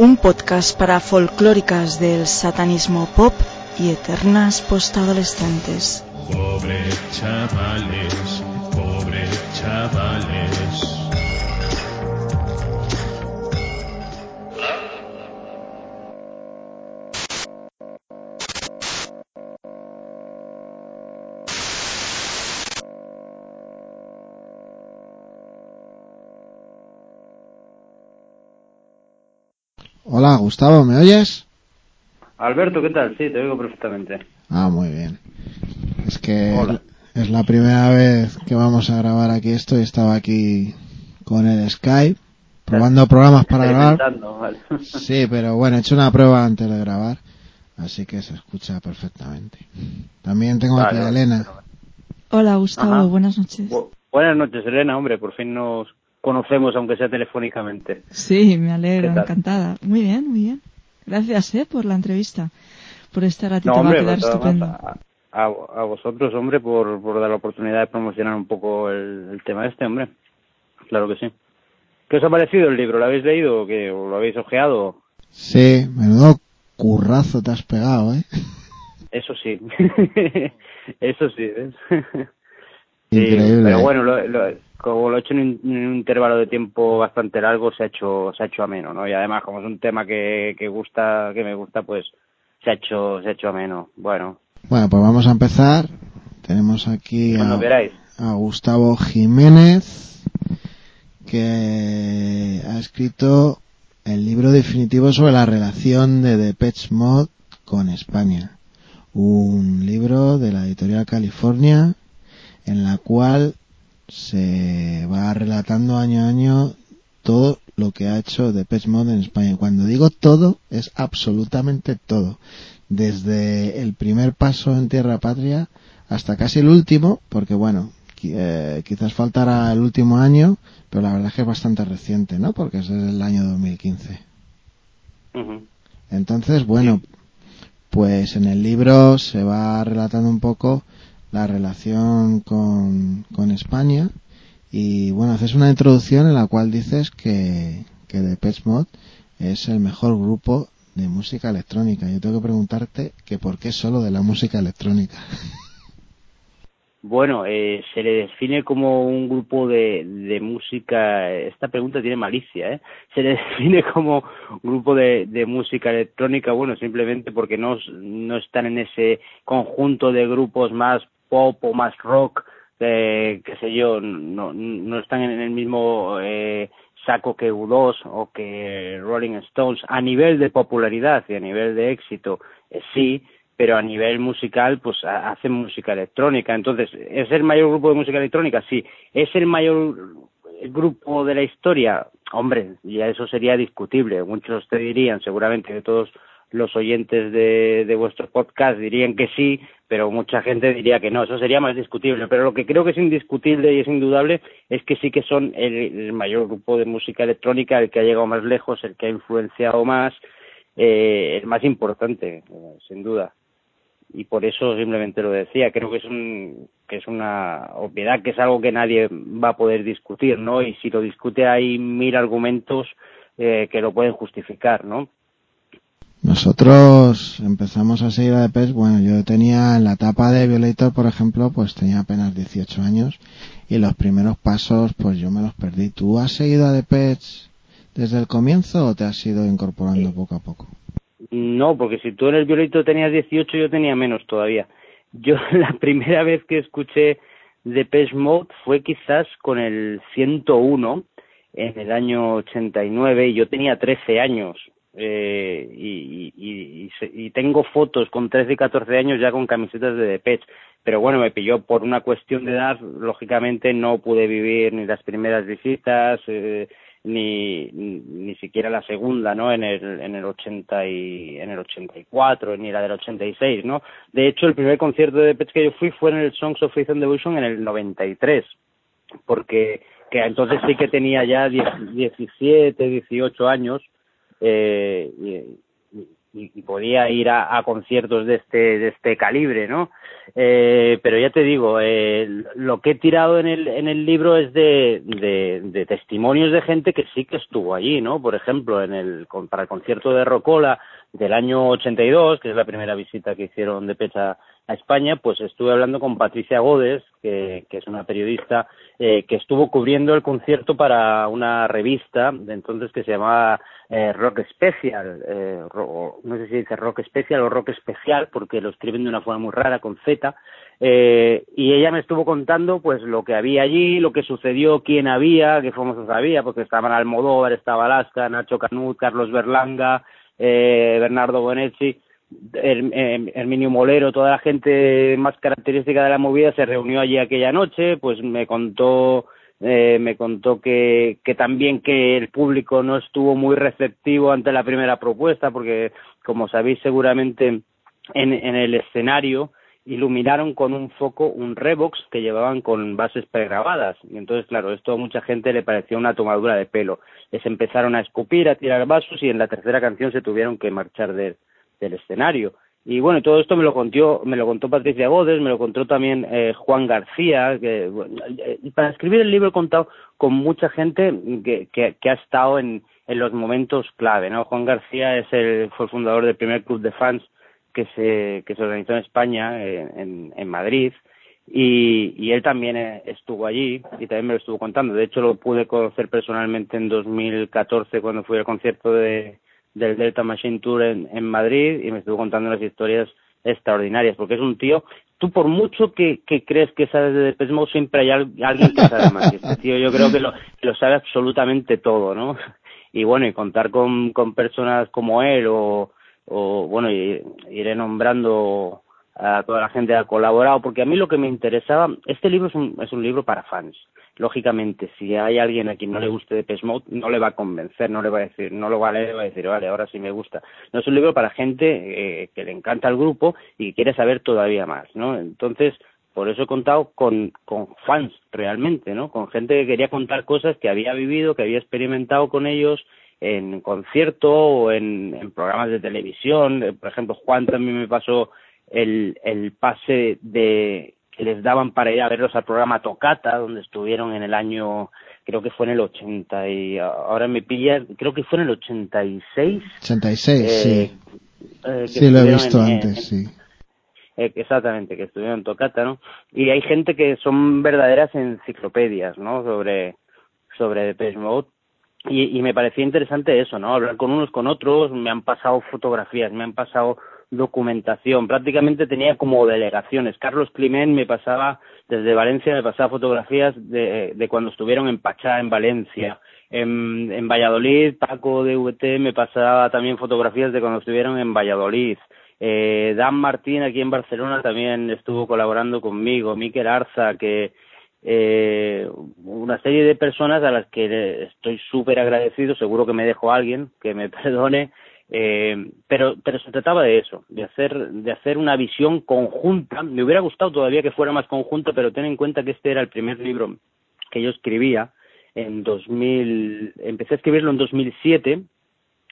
un podcast para folclóricas del satanismo pop y eternas postadolescentes. Pobre chavales, pobre chavales. Gustavo, ¿me oyes? Alberto, ¿qué tal? Sí, te oigo perfectamente. Ah, muy bien. Es que Hola. es la primera vez que vamos a grabar aquí esto y estaba aquí con el Skype probando programas para grabar. Vale. Sí, pero bueno, he hecho una prueba antes de grabar, así que se escucha perfectamente. También tengo aquí Vale, a vale. Elena. Hola Gustavo, Ajá. buenas noches. Bu- Buenas noches, Elena, hombre, por fin nos conocemos, aunque sea telefónicamente. Sí, me alegro, encantada. Muy bien, muy bien. Gracias eh, por la entrevista, por este ratito, No, hombre, va a quedar estupendo. a, a- a vosotros, hombre, por, por dar la oportunidad de promocionar un poco el, el tema este, hombre. Claro que sí. ¿Qué os ha parecido el libro? ¿Lo habéis leído o qué? ¿O lo habéis ojeado? Sí, menudo currazo te has pegado, ¿eh? Eso sí. Eso sí, ¿ves? Sí, Increíble. pero bueno, lo- lo- como lo he hecho en un, en un intervalo de tiempo bastante largo, se ha hecho se ha hecho ameno, ¿no? Y además, como es un tema que, que gusta, que me gusta, pues se ha hecho se ha hecho ameno. Bueno, Bueno, pues vamos a empezar. Tenemos aquí a Gustavo Jiménez, que ha escrito el libro definitivo sobre la relación de Depeche Mode con España. Un libro de la editorial California en la cual se va relatando año a año todo lo que ha hecho Depeche Mode en España. Y Cuando digo todo, es absolutamente todo. Desde el primer paso en Tierra Patria hasta casi el último, porque bueno, eh, quizás faltará el último año, pero la verdad es que es bastante reciente, ¿no? Porque es del año 2015. Ujú. Entonces, bueno, pues en el libro se va relatando un poco la relación con, con España y bueno, haces una introducción en la cual dices que, que Depeche Mode es el mejor grupo de música electrónica. Yo tengo que preguntarte que por qué solo de la música electrónica. Bueno, eh, se le define como un grupo de, de música. Esta pregunta tiene malicia, ¿eh? Se le define como un grupo de, de música electrónica, bueno, simplemente porque no, no están en ese conjunto de grupos más pop o más rock, eh, qué sé yo, no, no están en el mismo eh, saco que U2 o que Rolling Stones a nivel de popularidad y a nivel de éxito, eh, sí, pero a nivel musical, pues ha- hacen música electrónica. Entonces, ¿es el mayor grupo de música electrónica? Sí. ¿Es el mayor grupo de la historia? Hombre, ya eso sería discutible. Muchos te dirían, seguramente, que todos los oyentes de, de vuestro podcast dirían que sí, pero mucha gente diría que no. Eso sería más discutible. Pero lo que creo que es indiscutible y es indudable es que sí que son el, mayor grupo de música electrónica, el que ha llegado más lejos, el que ha influenciado más, eh, el más importante, eh, sin duda y por eso simplemente lo decía creo que es un que es una obviedad que es algo que nadie va a poder discutir no y si lo discute hay mil argumentos eh, que lo pueden justificar no Nosotros empezamos a seguir a Depeche, bueno, yo tenía en la etapa de Violator, por ejemplo, pues tenía apenas 18 años y los primeros pasos, pues yo me los perdí. ¿Tú has seguido a Depeche desde el comienzo o te has ido incorporando poco a poco? No, porque si tú en el violito tenías 18, yo tenía menos todavía. Yo la primera vez que escuché Depeche Mode fue quizás con el 101 en el año 89 y yo tenía 13 años. Eh, y, y, y, y tengo fotos con 13 y 14 años ya con camisetas de Depeche. Pero bueno, me pilló por una cuestión de edad, lógicamente no pude vivir ni las primeras visitas, eh, ni, ni ni siquiera la segunda, ¿no? En el en el 80 y en el 84 ni la del 86, ¿no? De hecho, el primer concierto de Depeche que yo fui fue en el Songs of Faith and Devotion en el 93, porque que entonces sí que tenía ya 10 17, 18 años eh, y, y, podía ir a, conciertos de este de este calibre no eh, pero ya te digo eh, lo que he tirado en el en el libro es de, de, testimonios de gente que sí que estuvo allí no por ejemplo en el para el concierto de Rocola del año 82 que es la primera visita que hicieron de Pecha a España, pues estuve hablando con Patricia Godes, que, es una periodista eh, que estuvo cubriendo el concierto para una revista de entonces que se llamaba eh, Rock Special, eh, no sé si dice Rock Special o Rock Especial, porque lo escriben de una forma muy rara, con Z, y ella me estuvo contando pues lo que había allí, lo que sucedió, quién había, qué famosos había, porque estaban Almodóvar, estaba Alaska, Nacho Canut, Carlos Berlanga, Bernardo Bonetti, Herminio Molero, toda la gente más característica de la movida se reunió allí aquella noche, pues me contó eh, me contó que, que también que el público no estuvo muy receptivo ante la primera propuesta, porque como sabéis seguramente en, el escenario iluminaron con un foco un Revox que llevaban con bases pregrabadas. Y entonces, claro, esto a mucha gente le pareció una tomadura de pelo. Les empezaron a escupir, a tirar vasos y en la tercera canción se tuvieron que marchar de, del escenario. Y bueno, todo esto me lo contó, me lo contó Patricia Godes, me lo contó también eh, Juan García, que eh, para escribir el libro he contado con mucha gente que, que, ha estado en, en los momentos clave, ¿no? Juan García es el, fue el fundador del primer club de fans que se, que se organizó en España, eh, en, en Madrid, y, y él también estuvo allí y también me lo estuvo contando. De hecho, lo pude conocer personalmente en 2014 cuando fui al concierto de, del Delta Machine Tour en, en Madrid y me estuvo contando unas historias extraordinarias, porque es un tío, tú por mucho que, que crees que sabes de Depeche siempre hay alguien que sabe más. Este tío yo creo que lo, lo sabe absolutamente todo, ¿no? Y bueno, y contar con, con personas como él o, o bueno, iré nombrando a toda la gente que ha colaborado, porque a mí lo que me interesaba, este libro es un, es un libro para fans, lógicamente, si hay alguien a quien no le guste de Mode, no le va a convencer, no le va a decir, no lo va a leer, va a decir, vale, ahora sí me gusta. No es un libro para gente eh, que le encanta el grupo y quiere saber todavía más, ¿no? Entonces, por eso he contado con, con fans realmente, ¿no? Con gente que quería contar cosas que había vivido, que había experimentado con ellos en concierto o en, en programas de televisión. Por ejemplo, Juan también me pasó el, el pase de les daban para ir a verlos al programa Tocata, donde estuvieron en el año, creo que fue en el 80 y ahora me pilla, creo que fue en el 86. 86, eh, sí. Eh, sí, lo he visto antes, sí. Eh, exactamente, que estuvieron en Tocata, ¿no? Y hay gente que son verdaderas enciclopedias, ¿no? Sobre, sobre Depeche Mode. Y, y me parecía interesante eso, ¿no? Hablar con unos con otros, me han pasado fotografías, me han pasado documentación, prácticamente tenía como delegaciones. Carlos Climent me pasaba, desde Valencia, me pasaba fotografías de, de cuando estuvieron en Pachá, en Valencia. En, en Valladolid, Paco de VT me pasaba también fotografías de cuando estuvieron en Valladolid. Eh, Dan Martín aquí en Barcelona también estuvo colaborando conmigo, Miquel Arza, que eh, una serie de personas a las que estoy súper agradecido, seguro que me dejo alguien que me perdone, eh, pero, pero se trataba de eso, de hacer, de hacer una visión conjunta. Me hubiera gustado todavía que fuera más conjunta, pero ten en cuenta que este era el primer libro que yo escribía en 2000, empecé a escribirlo en 2007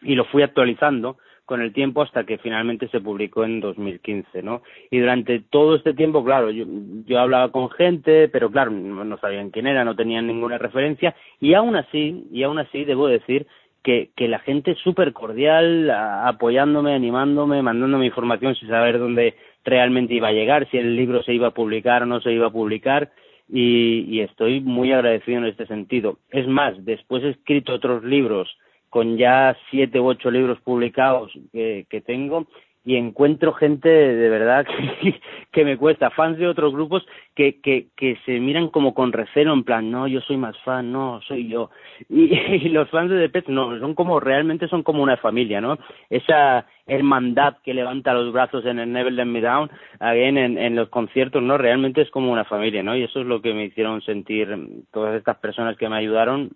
y lo fui actualizando con el tiempo hasta que finalmente se publicó en 2015, ¿no? Y durante todo este tiempo, claro, yo, yo hablaba con gente, pero claro, no sabían quién era, no tenían ninguna referencia, y aún así, y aún así debo decir que, que la gente es súper cordial, apoyándome, animándome, mandándome información sin saber dónde realmente iba a llegar, si el libro se iba a publicar o no se iba a publicar, y, y estoy muy agradecido en este sentido. Es más, después he escrito otros libros con ya siete u ocho libros publicados que, que tengo y encuentro gente de verdad que, me cuesta, fans de otros grupos que, que, que se miran como con recelo, en plan, no, yo soy más fan, no, soy yo. Y, los fans de Depeche no, son como, realmente son como una familia, ¿no? Esa hermandad que levanta los brazos en el Never Let Me Down, en, en los conciertos, ¿no? Realmente es como una familia, ¿no? Y eso es lo que me hicieron sentir todas estas personas que me ayudaron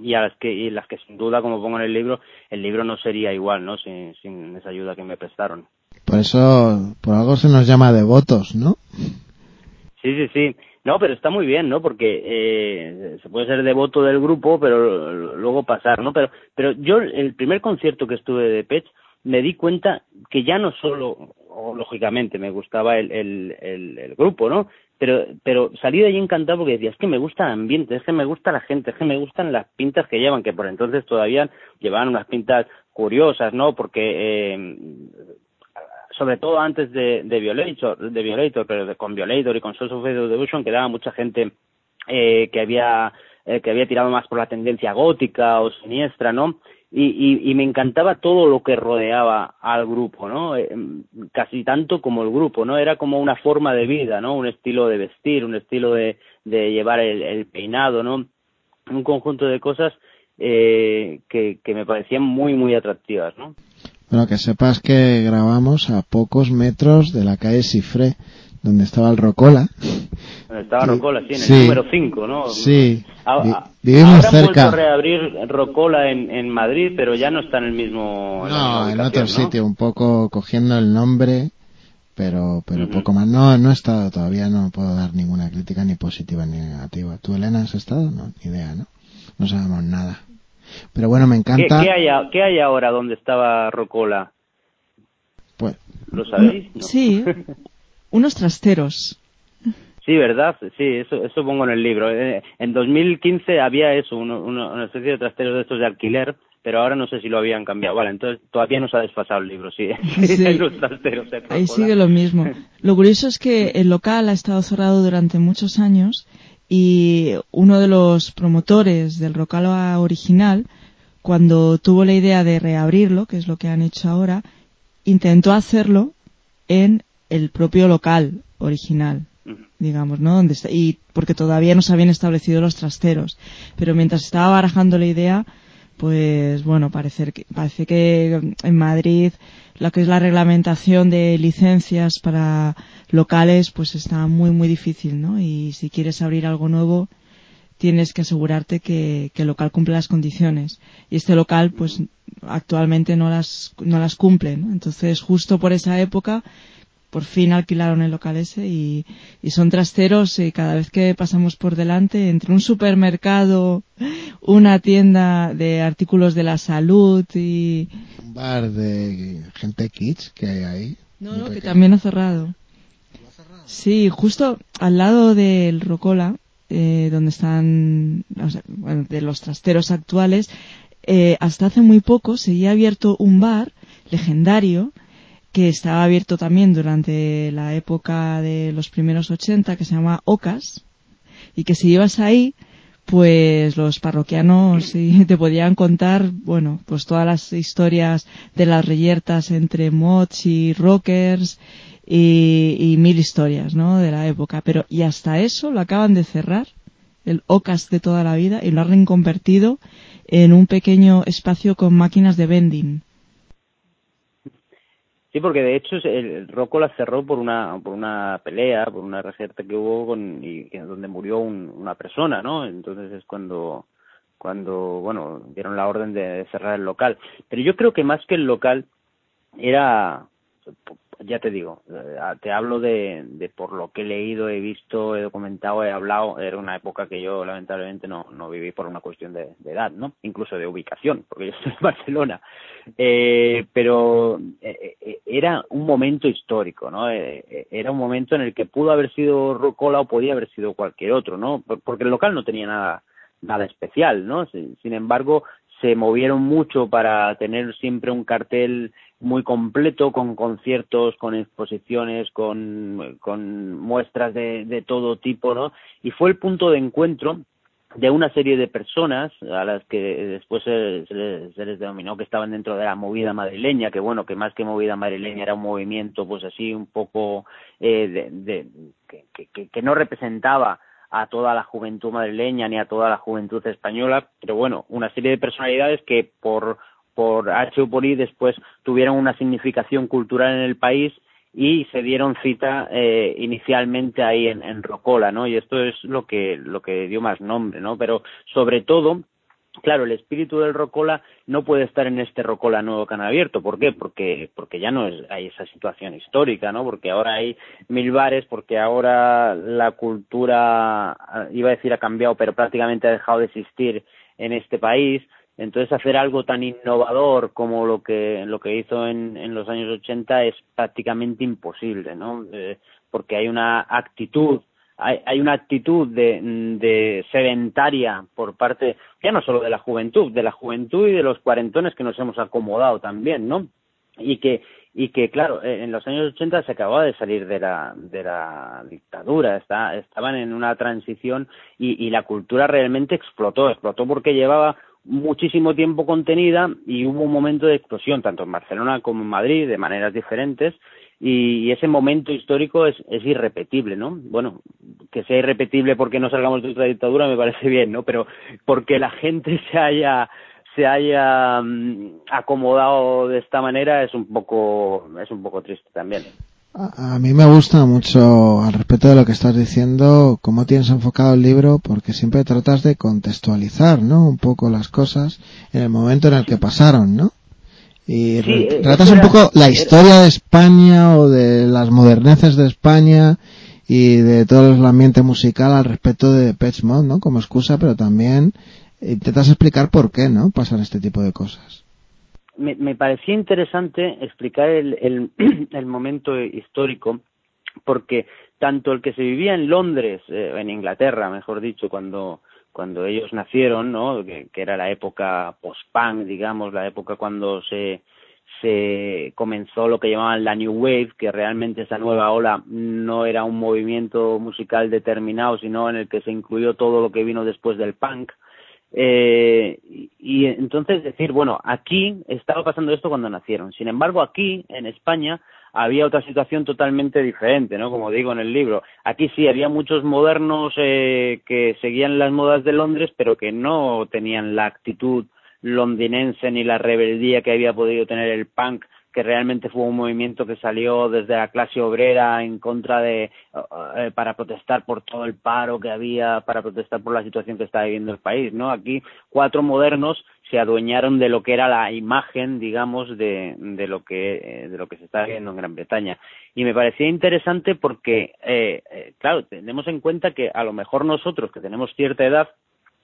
y a las que y las que sin duda como pongo en el libro el libro no sería igual no sin, sin esa ayuda que me prestaron. Por eso por algo se nos llama devotos no sí sí sí. No pero está muy bien no porque eh, se puede ser devoto del grupo pero luego pasar no pero pero yo el primer concierto que estuve de Pech me di cuenta que ya no solo, o lógicamente me gustaba el, el, el, grupo, ¿no? Pero, pero salí de allí encantado porque decía, es que me gusta el ambiente, es que me gusta la gente, es que me gustan las pintas que llevan, que por entonces todavía llevaban unas pintas curiosas, ¿no? Porque eh, sobre todo antes de, de Violator, de Violator, pero con Violator y con Source of Devotion quedaba mucha gente eh, que había eh, que había tirado más por la tendencia gótica o siniestra, ¿no? Y, y, y, me encantaba todo lo que rodeaba al grupo, ¿no? Eh, casi tanto como el grupo, ¿no? Era como una forma de vida, ¿no? Un estilo de vestir, un estilo de, de llevar el, peinado, ¿no? Un conjunto de cosas eh, que, que me parecían muy, muy atractivas, ¿no? Bueno, que sepas que grabamos a pocos metros de la calle Cifré, donde estaba el Rocola. Donde estaba Rocola, sí, en el número 5, ¿no? Sí, ahora, vivimos ahora cerca. han vuelto a reabrir Rocola en, en Madrid, pero ya no está en el mismo... No, en, otro ¿no? sitio, un poco cogiendo el nombre, pero pero Ujú. poco más. No, no he estado todavía, no puedo dar ninguna crítica ni positiva ni negativa. ¿Tú, Elena, has estado? No, ni idea, ¿no? No sabemos nada. Pero bueno, me ¿Qué, encanta. qué hay, a- ¿Qué hay ahora donde estaba Rocola? Pues, ¿Lo sabéis? No. Sí, unos trasteros. Sí, ¿verdad? Sí, eso, eso pongo en el libro. Eh, En 2015 había eso, uno- uno- una especie de trasteros de estos de alquiler, pero ahora no sé si lo habían cambiado. Vale, entonces todavía no se ha desfasado el libro, sí. Sí. Los trasteros de Ahí sigue lo mismo. Lo curioso es que el local ha estado cerrado durante muchos años y uno de los promotores del local original, cuando tuvo la idea de reabrirlo, que es lo que han hecho ahora, intentó hacerlo en el propio local original digamos, ¿no? Donde está, y porque todavía no se habían establecido los trasteros. Pero mientras estaba barajando la idea, pues bueno, parece que, parece que en Madrid lo que es la reglamentación de licencias para locales, pues está muy, muy difícil, ¿no? Y si quieres abrir algo nuevo, tienes que asegurarte que, que el local cumple las condiciones. Y este local, pues actualmente no las, no las cumple, ¿no? Entonces, justo por esa época, por fin alquilaron el local ese y, y son trasteros y cada vez que pasamos por delante entre un supermercado, una tienda de artículos de la salud y un bar de gente kids que hay ahí. no, que también ha cerrado. Sí, justo al lado del Rocola, eh, donde están, o sea, bueno, de los trasteros actuales, eh, hasta hace muy poco seguía abierto un bar legendario que estaba abierto también durante la época de los primeros 80 que se llama Ocas y que si ibas ahí pues los parroquianos te podían contar, bueno, pues todas las historias de las reyertas entre mods y rockers y, y mil historias, ¿no? De la época. Pero, y hasta eso lo acaban de cerrar, el OCAS de toda la vida, y lo han reconvertido en un pequeño espacio con máquinas de vending. Sí, porque de hecho el Rocola cerró por una por una pelea, por una rejerta que hubo con y donde murió un- una persona, ¿no? Entonces es cuando cuando bueno dieron la orden de cerrar el local. Pero yo creo que más que el local era ya te digo, eh, te hablo de, de por lo que he leído, he visto, he documentado, he hablado, era una época que yo lamentablemente no, no viví por una cuestión de, edad, ¿no? Incluso de ubicación, porque yo estoy en Barcelona. Eh, pero eh, eh, era un momento histórico, ¿no? Era un momento en el que pudo haber sido Rocola o podía haber sido cualquier otro, ¿no? Por- Porque el local no tenía nada, nada especial, ¿no? Sin embargo, se movieron mucho para tener siempre un cartel muy completo con conciertos, con exposiciones, con, con muestras de, de todo tipo, ¿no? Y fue el punto de encuentro de una serie de personas a las que después se, se les, se les denominó que estaban dentro de la movida madrileña, que bueno, que más que movida madrileña era un movimiento pues así un poco eh, de, de que, que, que no representaba a toda la juventud madrileña ni a toda la juventud española, pero bueno, una serie de personalidades que por por H por I después tuvieron una significación cultural en el país y se dieron cita eh, inicialmente ahí en, Rocola, ¿no? Y esto es lo que lo que dio más nombre, ¿no? Pero sobre todo Claro, el espíritu del Rocola no puede estar en este Rocola nuevo que han abierto. ¿Por qué? Porque, porque ya no es, hay esa situación histórica, ¿no? Porque ahora hay mil bares, porque ahora la cultura, iba a decir ha cambiado, pero prácticamente ha dejado de existir en este país. Entonces hacer algo tan innovador como lo que lo que hizo en, en los años 80 es prácticamente imposible, ¿no? Porque hay una actitud hay, hay una actitud de, de sedentaria por parte ya no solo de la juventud, de la juventud y de los cuarentones que nos hemos acomodado también, ¿no? Y que y que claro eh, en los años 80 se acababa de salir de la de la dictadura está, estaban en una transición y, y la cultura realmente explotó explotó porque llevaba muchísimo tiempo contenida y hubo un momento de explosión tanto en Barcelona como en Madrid de maneras diferentes y, ese momento histórico es, es irrepetible, ¿no? Bueno, que sea irrepetible porque no salgamos de otra dictadura me parece bien, ¿no? Pero porque la gente se haya se haya mm, acomodado de esta manera es un poco es un poco triste también. A, mí me gusta mucho al respecto de lo que estás diciendo, cómo tienes enfocado el libro, porque siempre tratas de contextualizar, ¿no? Un poco las cosas en el momento en el que pasaron, ¿no? Y eh, tratas un poco la historia de España o de las moderneces de España y de todo el ambiente musical al respecto de Pet Mod, ¿no? Como excusa, pero también intentas explicar por qué, ¿no? Pasan este tipo de cosas. Me, me parecía interesante explicar el, el, el momento histórico porque tanto el que se vivía en Londres, eh, en Inglaterra, mejor dicho, cuando cuando ellos nacieron, ¿no? Que, que era la época post-punk, digamos, la época cuando se se comenzó lo que llamaban la New Wave, que realmente esa nueva ola no era un movimiento musical determinado, sino en el que se incluyó todo lo que vino después del punk. Eh, y entonces decir, bueno, aquí estaba pasando esto cuando nacieron. Sin embargo, aquí, en España, había otra situación totalmente diferente, ¿no? Como digo en el libro. Aquí sí había muchos modernos eh, que seguían las modas de Londres, pero que no tenían la actitud londinense ni la rebeldía que había podido tener el punk que realmente fue un movimiento que salió desde la clase obrera en contra de eh, para protestar por todo el paro que había para protestar por la situación que estaba viviendo el país no aquí cuatro modernos se adueñaron de lo que era la imagen digamos de, de lo que eh, de lo que se está viendo en Gran Bretaña. Y me parecía interesante porque eh, eh, claro tenemos en cuenta que a lo mejor nosotros que tenemos cierta edad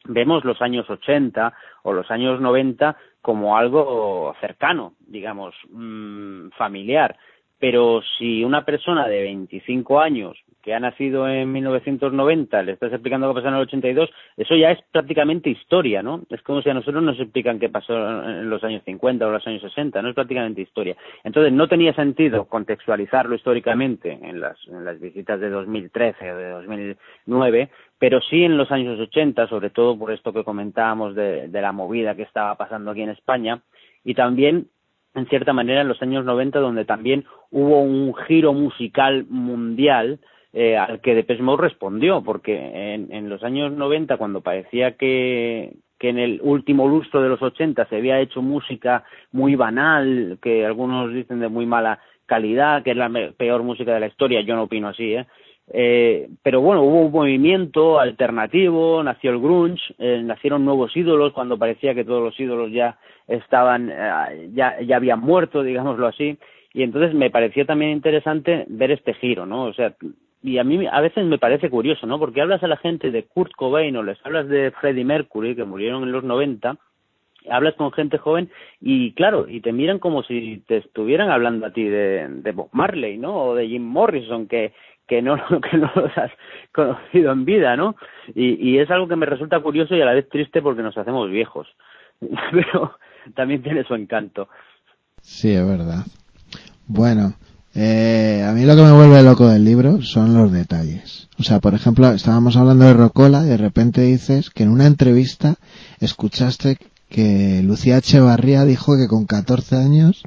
vemos los años 80 o los años 90 como algo cercano, digamos, mmm, familiar. Pero si una persona de 25 años que ha nacido en 1990 le estás explicando qué pasó en el 82, eso ya es prácticamente historia, ¿no? Es como si a nosotros nos explican qué pasó en los años 50 o los años 60, no es prácticamente historia. Entonces no tenía sentido contextualizarlo históricamente en las, en las visitas de 2013 o de 2009, pero sí en los años 80, sobre todo por esto que comentábamos de, de la movida que estaba pasando aquí en España, y también en cierta manera en los años 90 donde también hubo un giro musical mundial eh, al que Depeche Mode respondió, porque en, en los años 90, cuando parecía que, que en el último lustro de los 80 se había hecho música muy banal, que algunos dicen de muy mala calidad, que es la peor música de la historia, yo no opino así, ¿eh? Eh, pero bueno, hubo un movimiento alternativo, nació el grunge, eh, nacieron nuevos ídolos cuando parecía que todos los ídolos ya estaban, eh, ya, ya habían muerto, digámoslo así, y entonces me pareció también interesante ver este giro, ¿no? O sea, y a mí a veces me parece curioso, ¿no? Porque hablas a la gente de Kurt Cobain o les hablas de Freddie Mercury, que murieron en los 90, hablas con gente joven y claro, y te miran como si te estuvieran hablando a ti de, de Bob Marley, ¿no? O de Jim Morrison, que, que no, que no los has conocido en vida, ¿no? Y, y es algo que me resulta curioso y a la vez triste porque nos hacemos viejos. Pero también tiene su encanto. Sí, es verdad. Bueno, eh, a mí lo que me vuelve loco del libro son los detalles. O sea, por ejemplo, estábamos hablando de Rocola y de repente dices que en una entrevista escuchaste que Lucía Echevarría dijo que con 14 años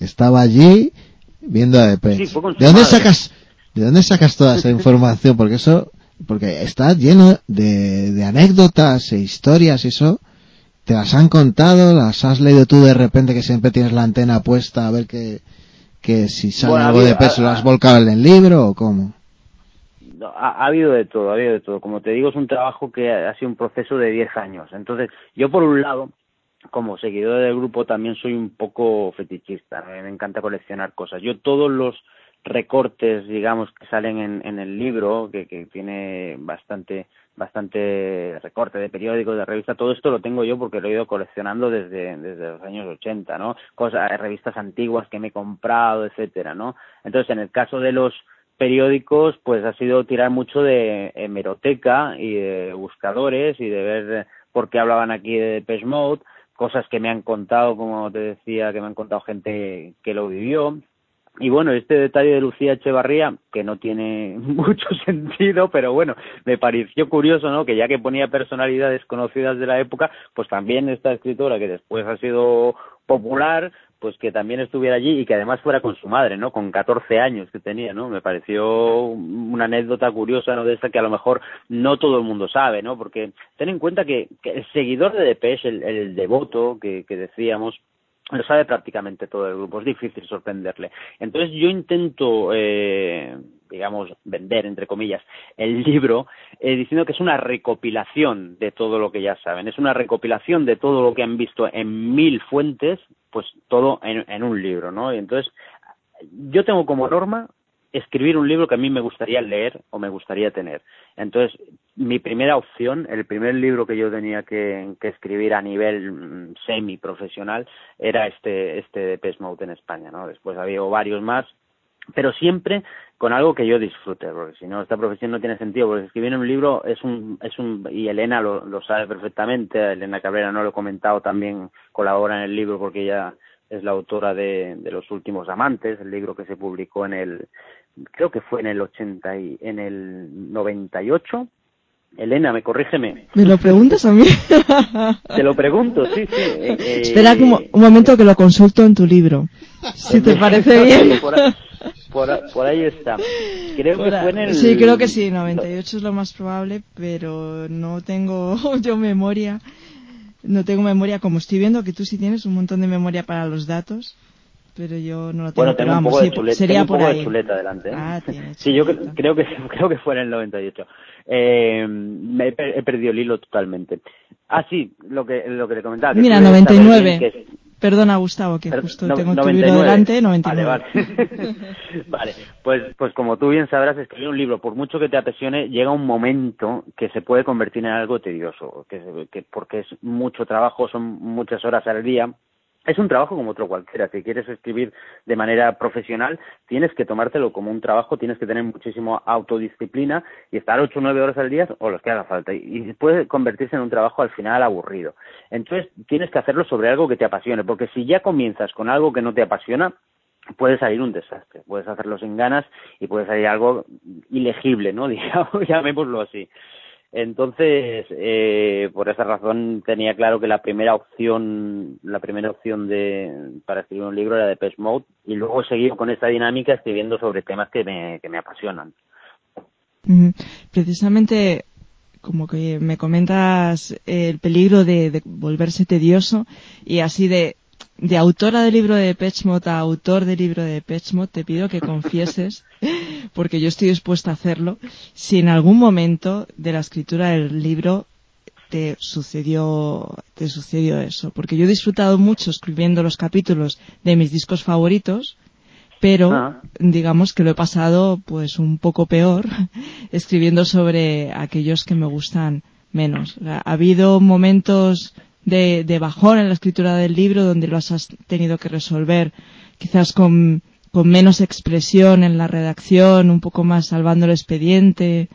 estaba allí viendo a Depeche. ¿De dónde sacas, de dónde sacas toda esa información? Porque eso, porque está lleno de, de anécdotas e historias y eso. ¿Te las han contado? ¿Las has leído tú de repente que siempre tienes la antena puesta a ver qué, que si sale algo de peso lo has volcado en el libro o cómo? Ha, ha, habido de todo, ha habido de todo. Como te digo, es un trabajo que ha sido un proceso de 10 años. Entonces, yo por un lado, como seguidor del grupo, también soy un poco fetichista. Me encanta coleccionar cosas. Yo todos los recortes, digamos, que salen en, en el libro, que, que tiene bastante bastante recorte de periódicos, de revistas, todo esto lo tengo yo porque lo he ido coleccionando desde, desde los años 80, ¿no? Cosas, revistas antiguas que me he comprado, etcétera, ¿no? Entonces, en el caso de los periódicos, pues ha sido tirar mucho de hemeroteca y de buscadores y de ver por qué hablaban aquí de Depeche Mode, cosas que me han contado, como te decía, que me han contado gente que lo vivió, y bueno, este detalle de Lucía Echevarría, que no tiene mucho sentido, pero bueno, me pareció curioso, ¿no? Que ya que ponía personalidades conocidas de la época, pues también esta escritora que después ha sido popular, pues que también estuviera allí y que además fuera con su madre, ¿no? Con 14 años que tenía, ¿no? Me pareció una anécdota curiosa, ¿no? De esta que a lo mejor no todo el mundo sabe, ¿no? Porque ten en cuenta que, el seguidor de Depeche, el, el devoto que, que decíamos, lo sabe prácticamente todo el grupo, es difícil sorprenderle. Entonces yo intento, eh, digamos, vender, entre comillas, el libro eh, diciendo que es una recopilación de todo lo que ya saben, es una recopilación de todo lo que han visto en mil fuentes, pues todo en, en un libro, ¿no? Y entonces yo tengo como norma escribir un libro que a mí me gustaría leer o me gustaría tener. Entonces, mi primera opción, el primer libro que yo tenía que, escribir a nivel mm, semi profesional era este, este de Pesmout en España, ¿no? Después había varios más, pero siempre con algo que yo disfrute, porque si no, esta profesión no tiene sentido, porque escribir un libro es un, es un, y Elena lo, lo sabe perfectamente, Elena Cabrera no lo he comentado, también colabora en el libro porque ella es la autora de, de Los Últimos Amantes, el libro que se publicó en el, creo que fue en el 80 y, en el 98. Elena, me corrígeme. ¿Me lo preguntas a mí? Te lo pregunto, sí, sí. Eh, eh, Espera un, momento que lo consulto en tu libro. Si te parece bien. Por, ahí está. Creo que fue en el... Sí, creo que sí, 98 es lo más probable, pero no tengo yo memoria. No tengo memoria, como estoy viendo que tú sí tienes un montón de memoria para los datos pero yo no lo tengo. Bueno, tengo un poco de chuleta, sería por ahí. chuleta adelante. ¿eh? Ah, sí, yo creo que creo que fue en el 98. Eh, me he, perdido el hilo totalmente. Ah, sí, lo que lo que te comentaba. Que Mira, 99. Perdona, Gustavo, que justo tengo tu libro delante, 99. Vale, vale. vale, pues, pues como tú bien sabrás, escribir un libro, por mucho que te apasione, llega un momento que se puede convertir en algo tedioso, que, que porque es mucho trabajo, son muchas horas al día, es un trabajo como otro cualquiera. Si quieres escribir de manera profesional, tienes que tomártelo como un trabajo, tienes que tener muchísimo autodisciplina y estar ocho o nueve horas al día o los que haga falta. Y puede convertirse en un trabajo al final aburrido. Entonces, tienes que hacerlo sobre algo que te apasione, porque si ya comienzas con algo que no te apasiona, puede salir un desastre. Puedes hacerlo sin ganas y puede salir algo ilegible, ¿no? Digamos, llamémoslo así. Entonces, eh, por esa razón tenía claro que la primera opción, la primera opción de, para escribir un libro era de Pest Mode y luego seguir con esta dinámica escribiendo sobre temas que me, que me apasionan. Precisamente, como que me comentas el peligro de volverse tedioso y así de de autora del libro de Pechmot a autor del libro de Pechmot, te pido que confieses, porque yo estoy dispuesta a hacerlo, si en algún momento de la escritura del libro te sucedió, te sucedió eso. Porque yo he disfrutado mucho escribiendo los capítulos de mis discos favoritos, pero ah. digamos que lo he pasado pues un poco peor escribiendo sobre aquellos que me gustan menos. ha habido momentos de, de bajón en la escritura del libro donde lo has tenido que resolver quizás con, con menos expresión en la redacción, un poco más salvando el expediente,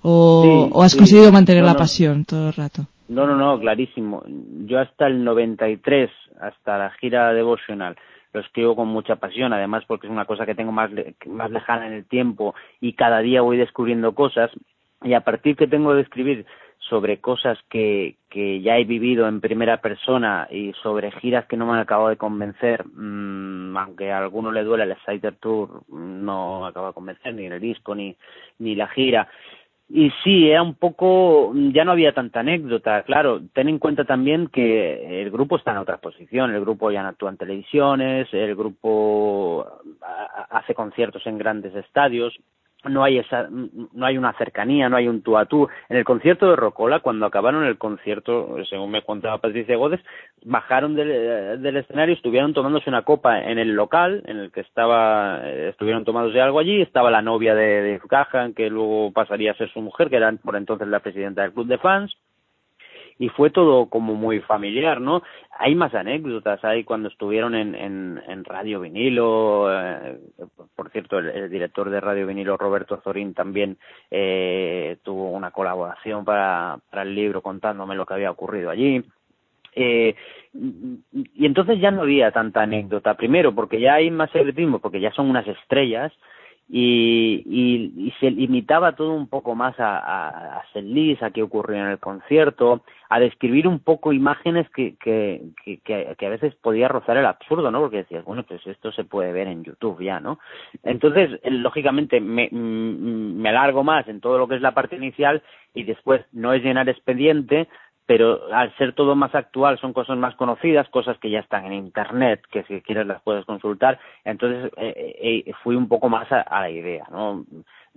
o, o has conseguido mantener la pasión todo el rato? No, no, no, clarísimo. Yo hasta el 93, hasta la gira devocional, lo escribo con mucha pasión, además porque es una cosa que tengo más, más lejana en el tiempo y cada día voy descubriendo cosas. Y a partir que tengo de escribir sobre cosas que, que ya he vivido en primera persona y sobre giras que no me han acabado de convencer, mmm, aunque a alguno le duele el Exciter Tour, no me acaba de convencer ni el disco ni, ni la gira. Y sí, era un poco, ya no había tanta anécdota, claro, ten en cuenta también que el grupo está en otra posición, el grupo ya actúa en televisiones, el grupo hace conciertos en grandes estadios, no hay esa no hay una cercanía no hay un tú a tú. En el concierto de Rocola cuando acabaron el concierto según me contaba Patricia Godes bajaron del, del escenario estuvieron tomándose una copa en el local en el que estaba estuvieron tomándose algo allí estaba la novia de, de Cajan que luego pasaría a ser su mujer que era por entonces la presidenta del club de fans y fue todo como muy familiar, ¿no? Hay más anécdotas, hay cuando estuvieron en, en, Radio Vinilo, eh, por cierto, el, director de Radio Vinilo, Roberto Zorín, también eh, tuvo una colaboración para, para el libro contándome lo que había ocurrido allí. Eh, y entonces ya no había tanta anécdota, primero porque ya hay más secretismo, porque ya son unas estrellas, y, y, y, se limitaba todo un poco más a, a, a a qué ocurría en el concierto, a describir un poco imágenes que, que, que, que, a veces podía rozar el absurdo, ¿no? Porque decías, bueno, pues esto se puede ver en YouTube ya, ¿no? Entonces, lógicamente, me, me alargo más en todo lo que es la parte inicial y después no es llenar expediente, pero al ser todo más actual son cosas más conocidas, cosas que ya están en internet, que si quieres las puedes consultar, entonces eh, eh, eh fui un poco más a, a, la idea, ¿no?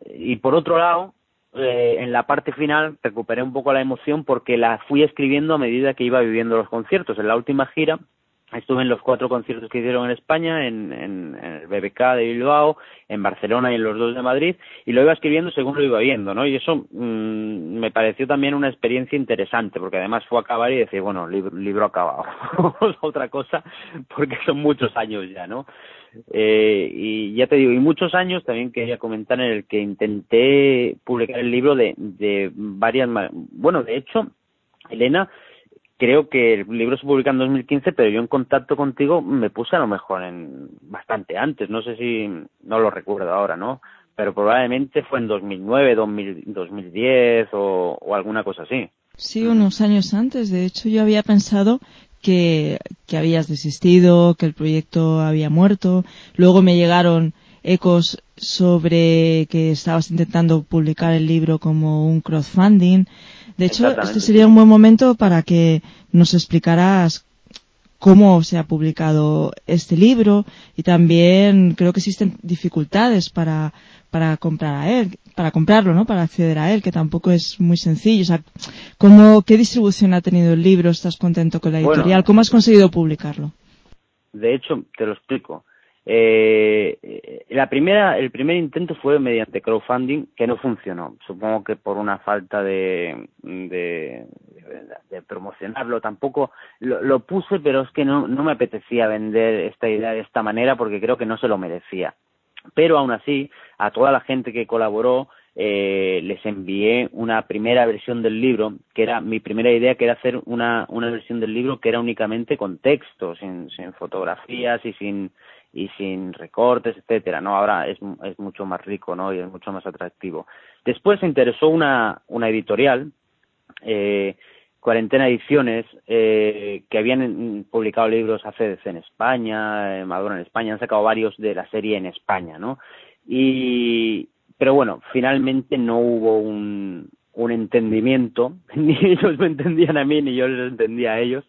Y por otro lado, eh, en la parte final recuperé un poco la emoción porque la fui escribiendo a medida que iba viviendo los conciertos. En la última gira Estuve en los cuatro conciertos que hicieron en España, en, el BBK de Bilbao, en Barcelona y en los dos de Madrid, y lo iba escribiendo según lo iba viendo, ¿no? Y eso mmm, me pareció también una experiencia interesante, porque además fue acabar y decir, bueno, libro, libro acabado, otra cosa, porque son muchos años ya, ¿no? Eh, y ya te digo, y muchos años también quería comentar en el que intenté publicar el libro de, de varias, bueno, de hecho, Elena, creo que el libro se publica en 2015, pero yo en contacto contigo me puse a lo mejor en bastante antes, no sé si, no lo recuerdo ahora, ¿no? Pero probablemente fue en 2009, 2000, 2010 o, o alguna cosa así. Sí, unos años antes. De hecho, yo había pensado que, que habías desistido, que el proyecto había muerto. Luego me llegaron ecos sobre que estabas intentando publicar el libro como un crowdfunding. De hecho, este sería un buen momento para que nos explicaras cómo se ha publicado este libro y también creo que existen dificultades para, para comprar a él, para comprarlo, ¿no? Para acceder a él, que tampoco es muy sencillo. O sea, ¿cómo, ¿qué distribución ha tenido el libro? ¿Estás contento con la editorial? ¿Cómo has conseguido publicarlo? De hecho, te lo explico. Eh, la primera, el primer intento fue mediante crowdfunding que no funcionó. Supongo que por una falta de, de, promocionarlo. Tampoco lo, lo, puse, pero es que no, no me apetecía vender esta idea de esta manera porque creo que no se lo merecía. Pero aún así, a toda la gente que colaboró, eh, les envié una primera versión del libro, que era mi primera idea, que era hacer una, una versión del libro que era únicamente con texto, sin, sin fotografías y sin y sin recortes, etcétera, ¿no? Ahora es, es mucho más rico, ¿no? Y es mucho más atractivo. Después se interesó una, una editorial, eh, Cuarentena Ediciones, eh, que habían publicado libros ACDC en España, eh, Maduro en España, han sacado varios de la serie en España, ¿no? Y, pero bueno, finalmente no hubo un, un entendimiento, ni ellos me entendían a mí, ni yo les entendía a ellos,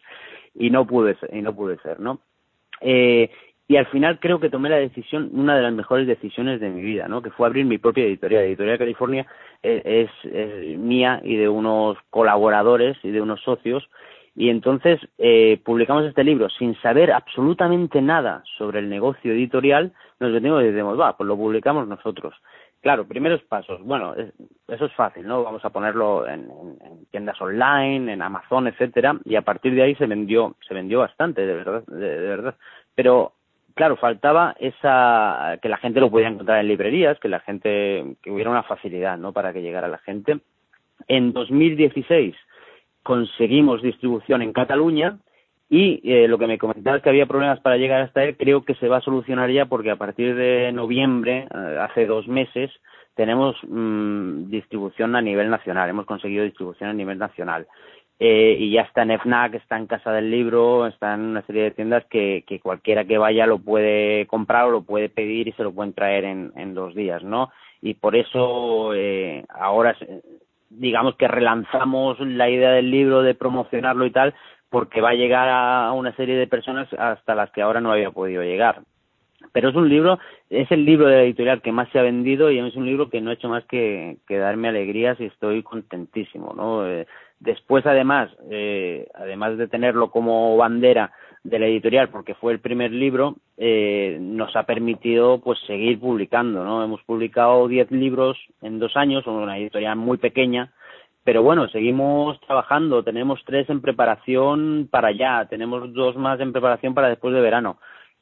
y no pude ser, y no pude ser, ¿no? Eh, y al final creo que tomé la decisión, una de las mejores decisiones de mi vida, ¿no? Que fue abrir mi propia editorial. Editorial California es, es, mía y de unos colaboradores y de unos socios. Y entonces eh, publicamos este libro sin saber absolutamente nada sobre el negocio editorial. Nos venimos y decimos, va, pues lo publicamos nosotros. Claro, primeros pasos. Bueno, es, eso es fácil, ¿no? Vamos a ponerlo en, en, en, tiendas online, en Amazon, etcétera, y a partir de ahí se vendió, se vendió bastante, de verdad, de, de verdad. Pero claro, faltaba esa que la gente lo pudiera encontrar en librerías, que la gente que hubiera una facilidad, ¿no? Para que llegara la gente. En 2016 conseguimos distribución en Cataluña y eh, lo que me comentabas que había problemas para llegar hasta él, creo que se va a solucionar ya porque a partir de noviembre, eh, hace dos meses, tenemos mmm, distribución a nivel nacional, hemos conseguido distribución a nivel nacional eh, y ya está en FNAC, está en Casa del Libro, está en una serie de tiendas que, que cualquiera que vaya lo puede comprar o lo puede pedir y se lo pueden traer en, dos días, ¿no? Y por eso eh, ahora digamos que relanzamos la idea del libro de promocionarlo y tal, porque va a llegar a una serie de personas hasta las que ahora no había podido llegar. pero es un libro, es el libro de la editorial que más se ha vendido y es un libro que no ha hecho más que, que darme alegrías y estoy contentísimo, ¿no? Eh, después, además, eh, además de tenerlo como bandera de la editorial, porque fue el primer libro, eh, nos ha permitido pues seguir publicando, ¿no? Hemos publicado 10 libros en dos años, una editorial muy pequeña, pero bueno, seguimos trabajando, tenemos tres en preparación para ya, tenemos dos más en preparación para después de verano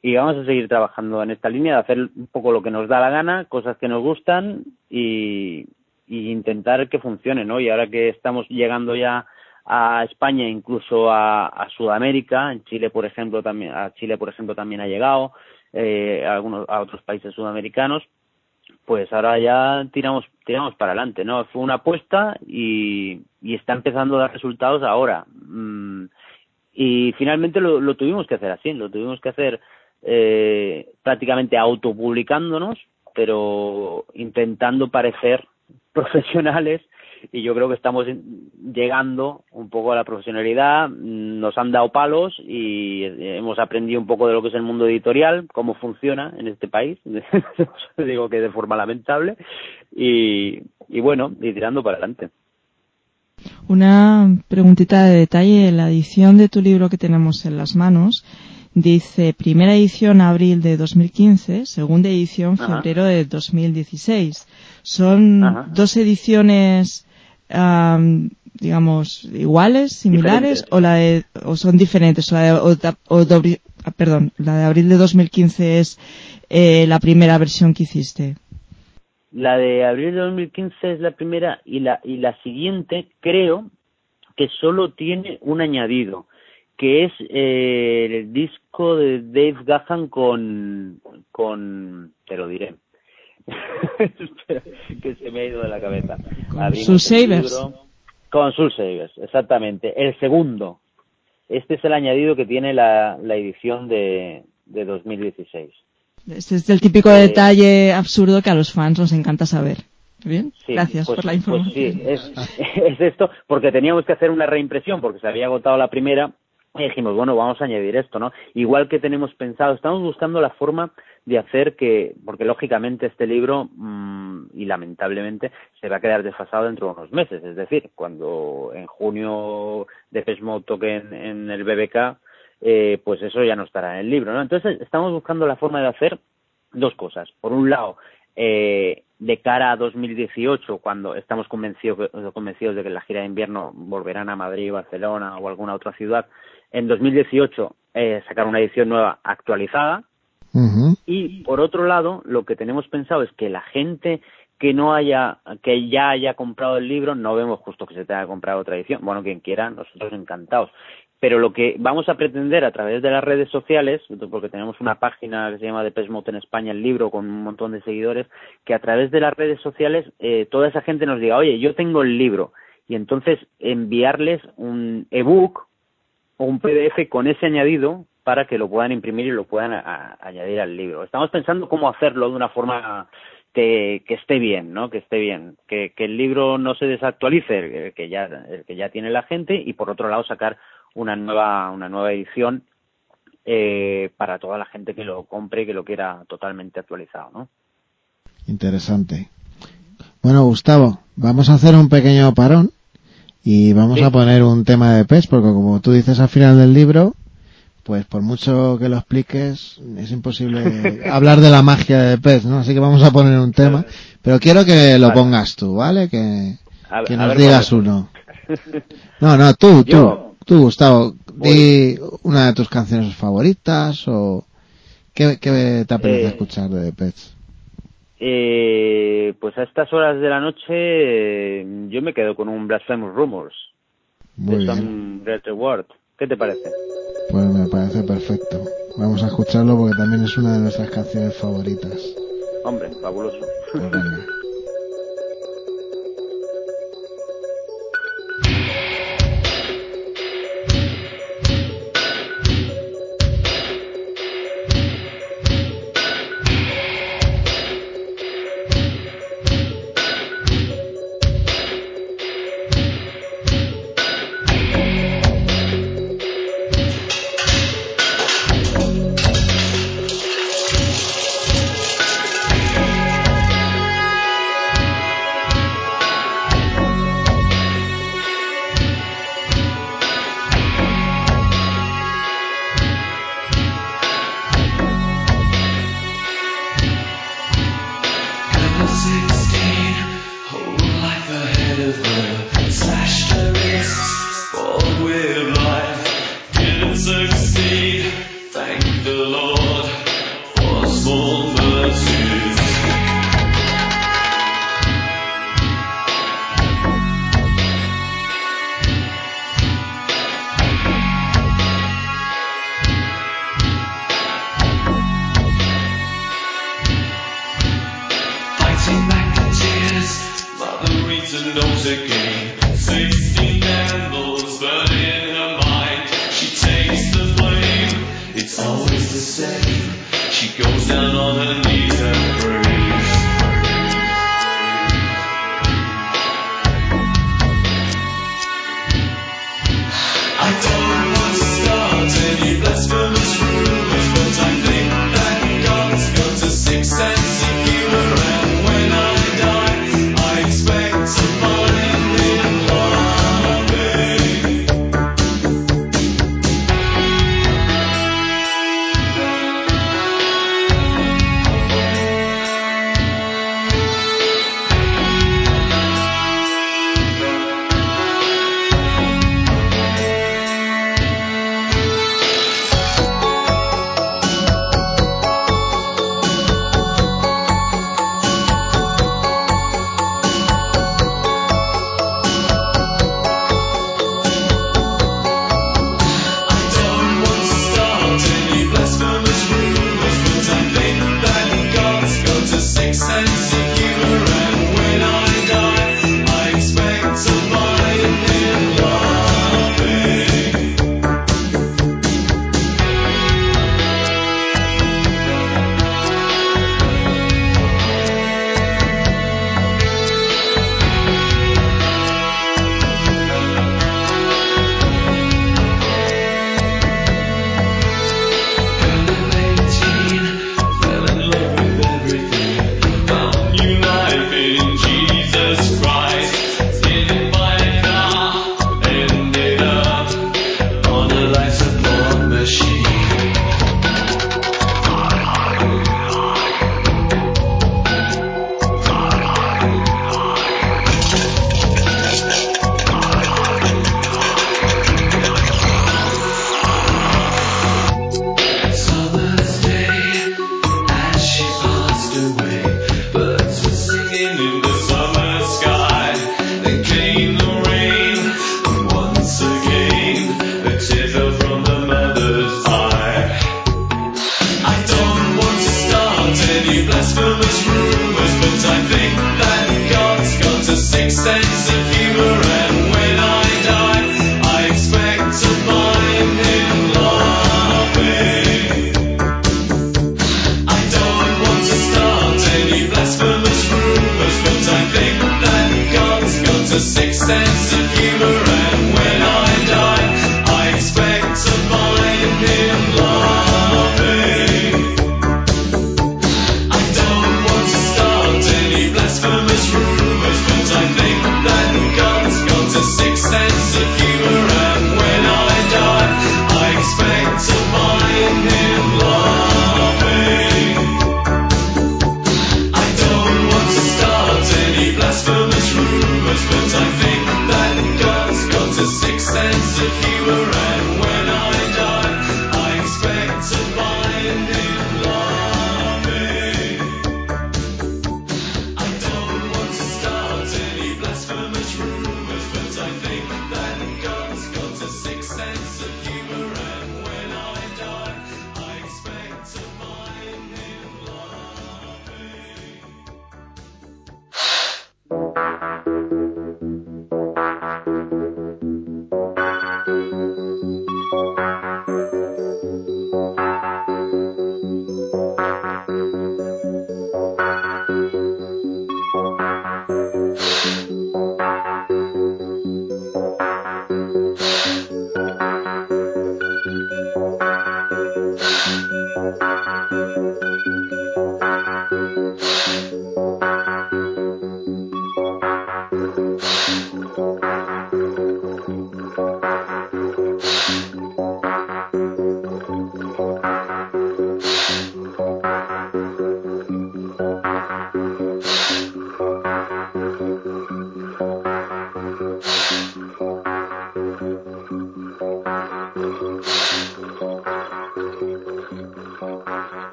y vamos a seguir trabajando en esta línea de hacer un poco lo que nos da la gana, cosas que nos gustan y, intentar que funcione, ¿no? Y ahora que estamos llegando ya a España, incluso a, Sudamérica, en Chile, por ejemplo, también a Chile, por ejemplo, también ha llegado, eh, a algunos a otros países sudamericanos, pues ahora ya tiramos tiramos para adelante, ¿no? Fue una apuesta y, y está empezando a dar resultados ahora. Mm, y finalmente lo, lo tuvimos que hacer así, lo tuvimos que hacer eh, prácticamente autopublicándonos, pero intentando parecer profesionales y yo creo que estamos llegando un poco a la profesionalidad, nos han dado palos y hemos aprendido un poco de lo que es el mundo editorial, cómo funciona en este país, digo que de forma lamentable, y, y bueno, y tirando para adelante. Una preguntita de detalle, la edición de tu libro que tenemos en las manos Dice primera edición abril de 2015, segunda edición febrero de 2016. Son dos ediciones, digamos, iguales, similares, o la o son diferentes. O la de, ah, perdón, la de abril de 2015 es eh, la primera versión que hiciste. La de abril de 2015 es la primera y la y la siguiente creo que solo tiene un añadido que es eh, el disco de Dave Gahan con, con, te lo diré, que se me ha ido de la cabeza. Con Soul Savers. Con Soul Savers, exactamente. El segundo. Este es el añadido que tiene la, la edición de, de 2016. Este es el típico eh, detalle absurdo que a los fans nos encanta saber. Bien, gracias pues por la pues información. sí, es, es, esto, porque teníamos que hacer una reimpresión, porque se había agotado la primera, y dijimos, bueno, vamos a añadir esto, ¿no? Igual que tenemos pensado, estamos buscando la forma de hacer que, porque lógicamente este libro, mmm, y lamentablemente, se va a quedar desfasado dentro de unos meses. Es decir, cuando en junio de Mode toque en, el BBK, eh, pues eso ya no estará en el libro, ¿no? Entonces, estamos buscando la forma de hacer dos cosas. Por un lado, eh, de cara a 2018, cuando estamos convencidos, convencidos de que la gira de invierno volverán a Madrid, Barcelona o alguna otra ciudad, en 2018 eh, sacar una edición nueva actualizada. Y por otro lado, lo que tenemos pensado es que la gente que no haya, que ya haya comprado el libro, no vemos justo que se tenga que comprar otra edición. Bueno, quien quiera, nosotros encantados. Pero lo que vamos a pretender a través de las redes sociales, porque tenemos una página que se llama de Pesmot en España, el libro, con un montón de seguidores, que a través de las redes sociales eh, toda esa gente nos diga, oye, yo tengo el libro, y entonces enviarles un ebook o un PDF con ese añadido para que lo puedan imprimir y lo puedan añadir al libro. Estamos pensando cómo hacerlo de una forma que, que esté bien, ¿no? Que esté bien, que, que el libro no se desactualice, que ya el que ya tiene la gente y por otro lado sacar una nueva una nueva edición eh, para toda la gente que lo compre y que lo quiera totalmente actualizado, ¿no? Interesante. Bueno, Gustavo, vamos a hacer un pequeño parón y vamos a poner un tema de PES, porque como tú dices al final del libro, pues por mucho que lo expliques, es imposible hablar de la magia de PES, ¿no? Así que vamos a poner un tema, pero quiero que lo pongas tú, ¿vale? Que, que nos digas uno. No, no, tú, tú, tú, Gustavo, di una de tus canciones favoritas o qué, qué te apetece eh, escuchar de PES. Eh, pues a estas horas de la noche yo me quedo con un Blasphemous Rumors Muy de bien. Word. ¿Qué te parece? Pues me parece perfecto. Vamos a escucharlo porque también es una de nuestras canciones favoritas. Hombre, fabuloso. Pues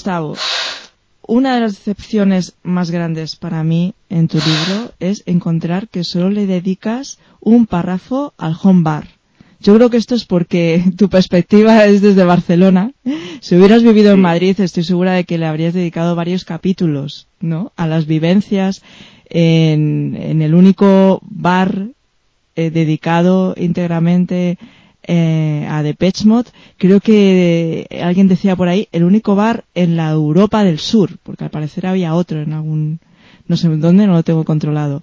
Gustavo, una de las decepciones más grandes para mí en tu libro es encontrar que solo le dedicas un párrafo al home bar. Yo creo que esto es porque tu perspectiva es desde Barcelona. Si hubieras vivido en Madrid, estoy segura de que le habrías dedicado varios capítulos, ¿no? A las vivencias en, en el único bar eh, dedicado íntegramente eh, a Depeche Mode. Creo que alguien decía por ahí el único bar en la Europa del Sur, porque al parecer había otro en algún, no sé dónde, no lo tengo controlado.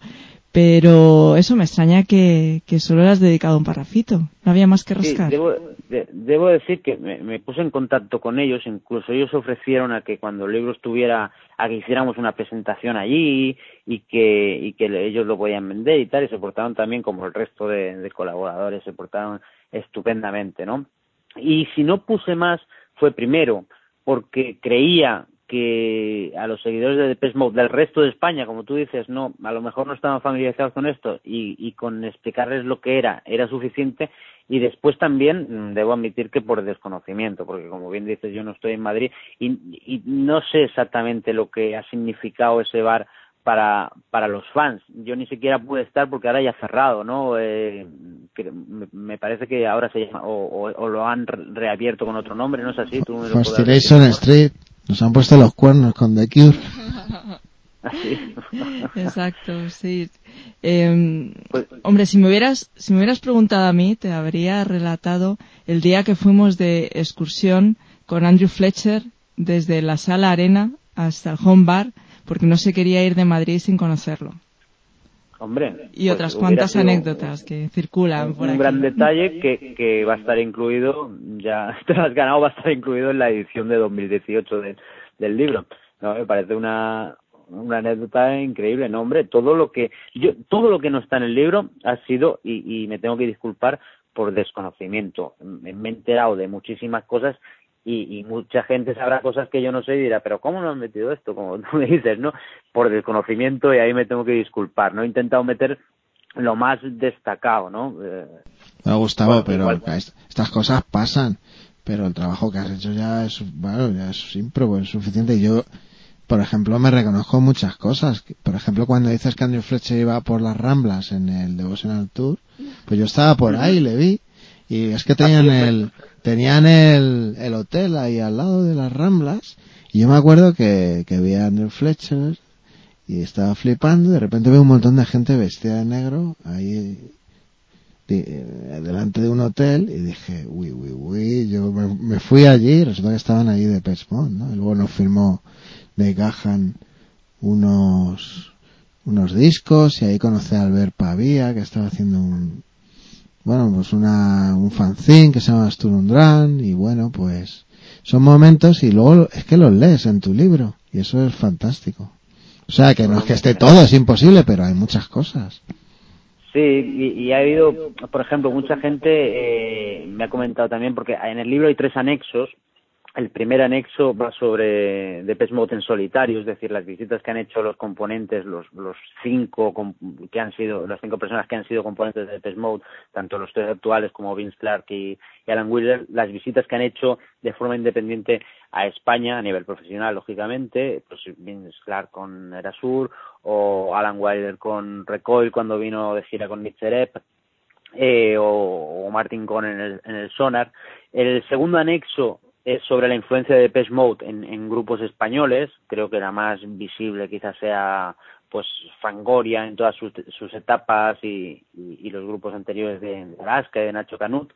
Pero eso me extraña que, que solo le has dedicado un parrafito. No había más que rascar. debo, debo, decir que me, puse en contacto con ellos. Incluso ellos ofrecieron a que cuando el libro estuviera, a que hiciéramos una presentación allí y que, y que ellos lo podían vender y tal. Y se portaron también como el resto de, de colaboradores, se portaron estupendamente, ¿no? Y si no puse más fue primero porque creía que a los seguidores de Depeche del resto de España, como tú dices, no, a lo mejor no estaban familiarizados con esto y, y con explicarles lo que era era suficiente y después también mm, debo admitir que por desconocimiento, porque como bien dices yo no estoy en Madrid y, y no sé exactamente lo que ha significado ese bar para, para los fans. Yo ni siquiera pude estar porque ahora ya ha cerrado, ¿no? Eh, me, parece que ahora se llama, o, o, lo han reabierto con otro nombre, ¿no es así? ¿Tú Street. Nos han puesto los cuernos con The Cure. Exacto, sí. Em, pues- hombre, si me hubieras, si me hubieras preguntado a mí, te habría relatado el día que fuimos de excursión con Andrew Fletcher desde la sala arena hasta el home bar, porque no se quería ir de Madrid sin conocerlo. Hombre. Y pues otras cuantas anécdotas que circulan por Un gran detalle que, que va a estar incluido, ya te lo has ganado, va a estar incluido en la edición de 2018 del libro. No, me parece una, una anécdota increíble, no hombre, todo lo que yo todo lo que no está en el libro ha sido y, y me tengo que disculpar por desconocimiento. Me he enterado de muchísimas cosas y, y, mucha gente sabrá cosas que yo no sé y dirá, pero ¿cómo no han metido esto? Como tú me dices, ¿no? Por desconocimiento y ahí me tengo que disculpar, ¿no? He intentado meter lo más destacado, ¿no? Eh, me ha gustado, pero estas cosas pasan, pero el trabajo que has hecho ya es, bueno, ya es ímprobo, es suficiente. Yo, por ejemplo, me reconozco muchas cosas. Por ejemplo, cuando dices que Andrew Fletcher iba por las Ramblas en el Devotional Tour, pues yo estaba por ahí y le vi. Y es que tenían el, tenían el, el hotel ahí al lado de las Ramblas. Y yo me acuerdo que, que vi a Andrew Fletcher y estaba flipando. De repente veo un montón de gente vestida de negro ahí eh, delante de un hotel. Y dije uy uy uy yo me, fui allí y resulta que estaban ahí de Petsmont ¿no? y luego nos firmó de Gahan unos unos discos y ahí conocí a Albert Pavía que estaba haciendo un, bueno, pues una, un fanzine que se llama Sturundran y bueno, pues son momentos y luego es que los lees en tu libro y eso es fantástico. O sea, que no es que esté todo, es imposible, pero hay muchas cosas. Sí, y, ha habido, por ejemplo, mucha gente eh, me ha comentado también, porque en el libro hay tres anexos el primer anexo va sobre Depeche Mode en solitario, es decir, las visitas que han hecho los componentes, los, los cinco que han sido, las cinco personas que han sido componentes de Depeche Mode, tanto los tres actuales como Vince Clark y, Alan Wheeler, las visitas que han hecho de forma independiente a España a nivel profesional, lógicamente, pues Vince Clark con Erasur o Alan Wheeler con Recoil cuando vino de gira con Nitzerep, eh, o, Martin Cohn en el, en el Sonar. El segundo anexo sobre la influencia de Depeche Mode en, grupos españoles. Creo que la más visible quizás sea pues Fangoria en todas sus, etapas y, los grupos anteriores de, Alaska y de Nacho Canut.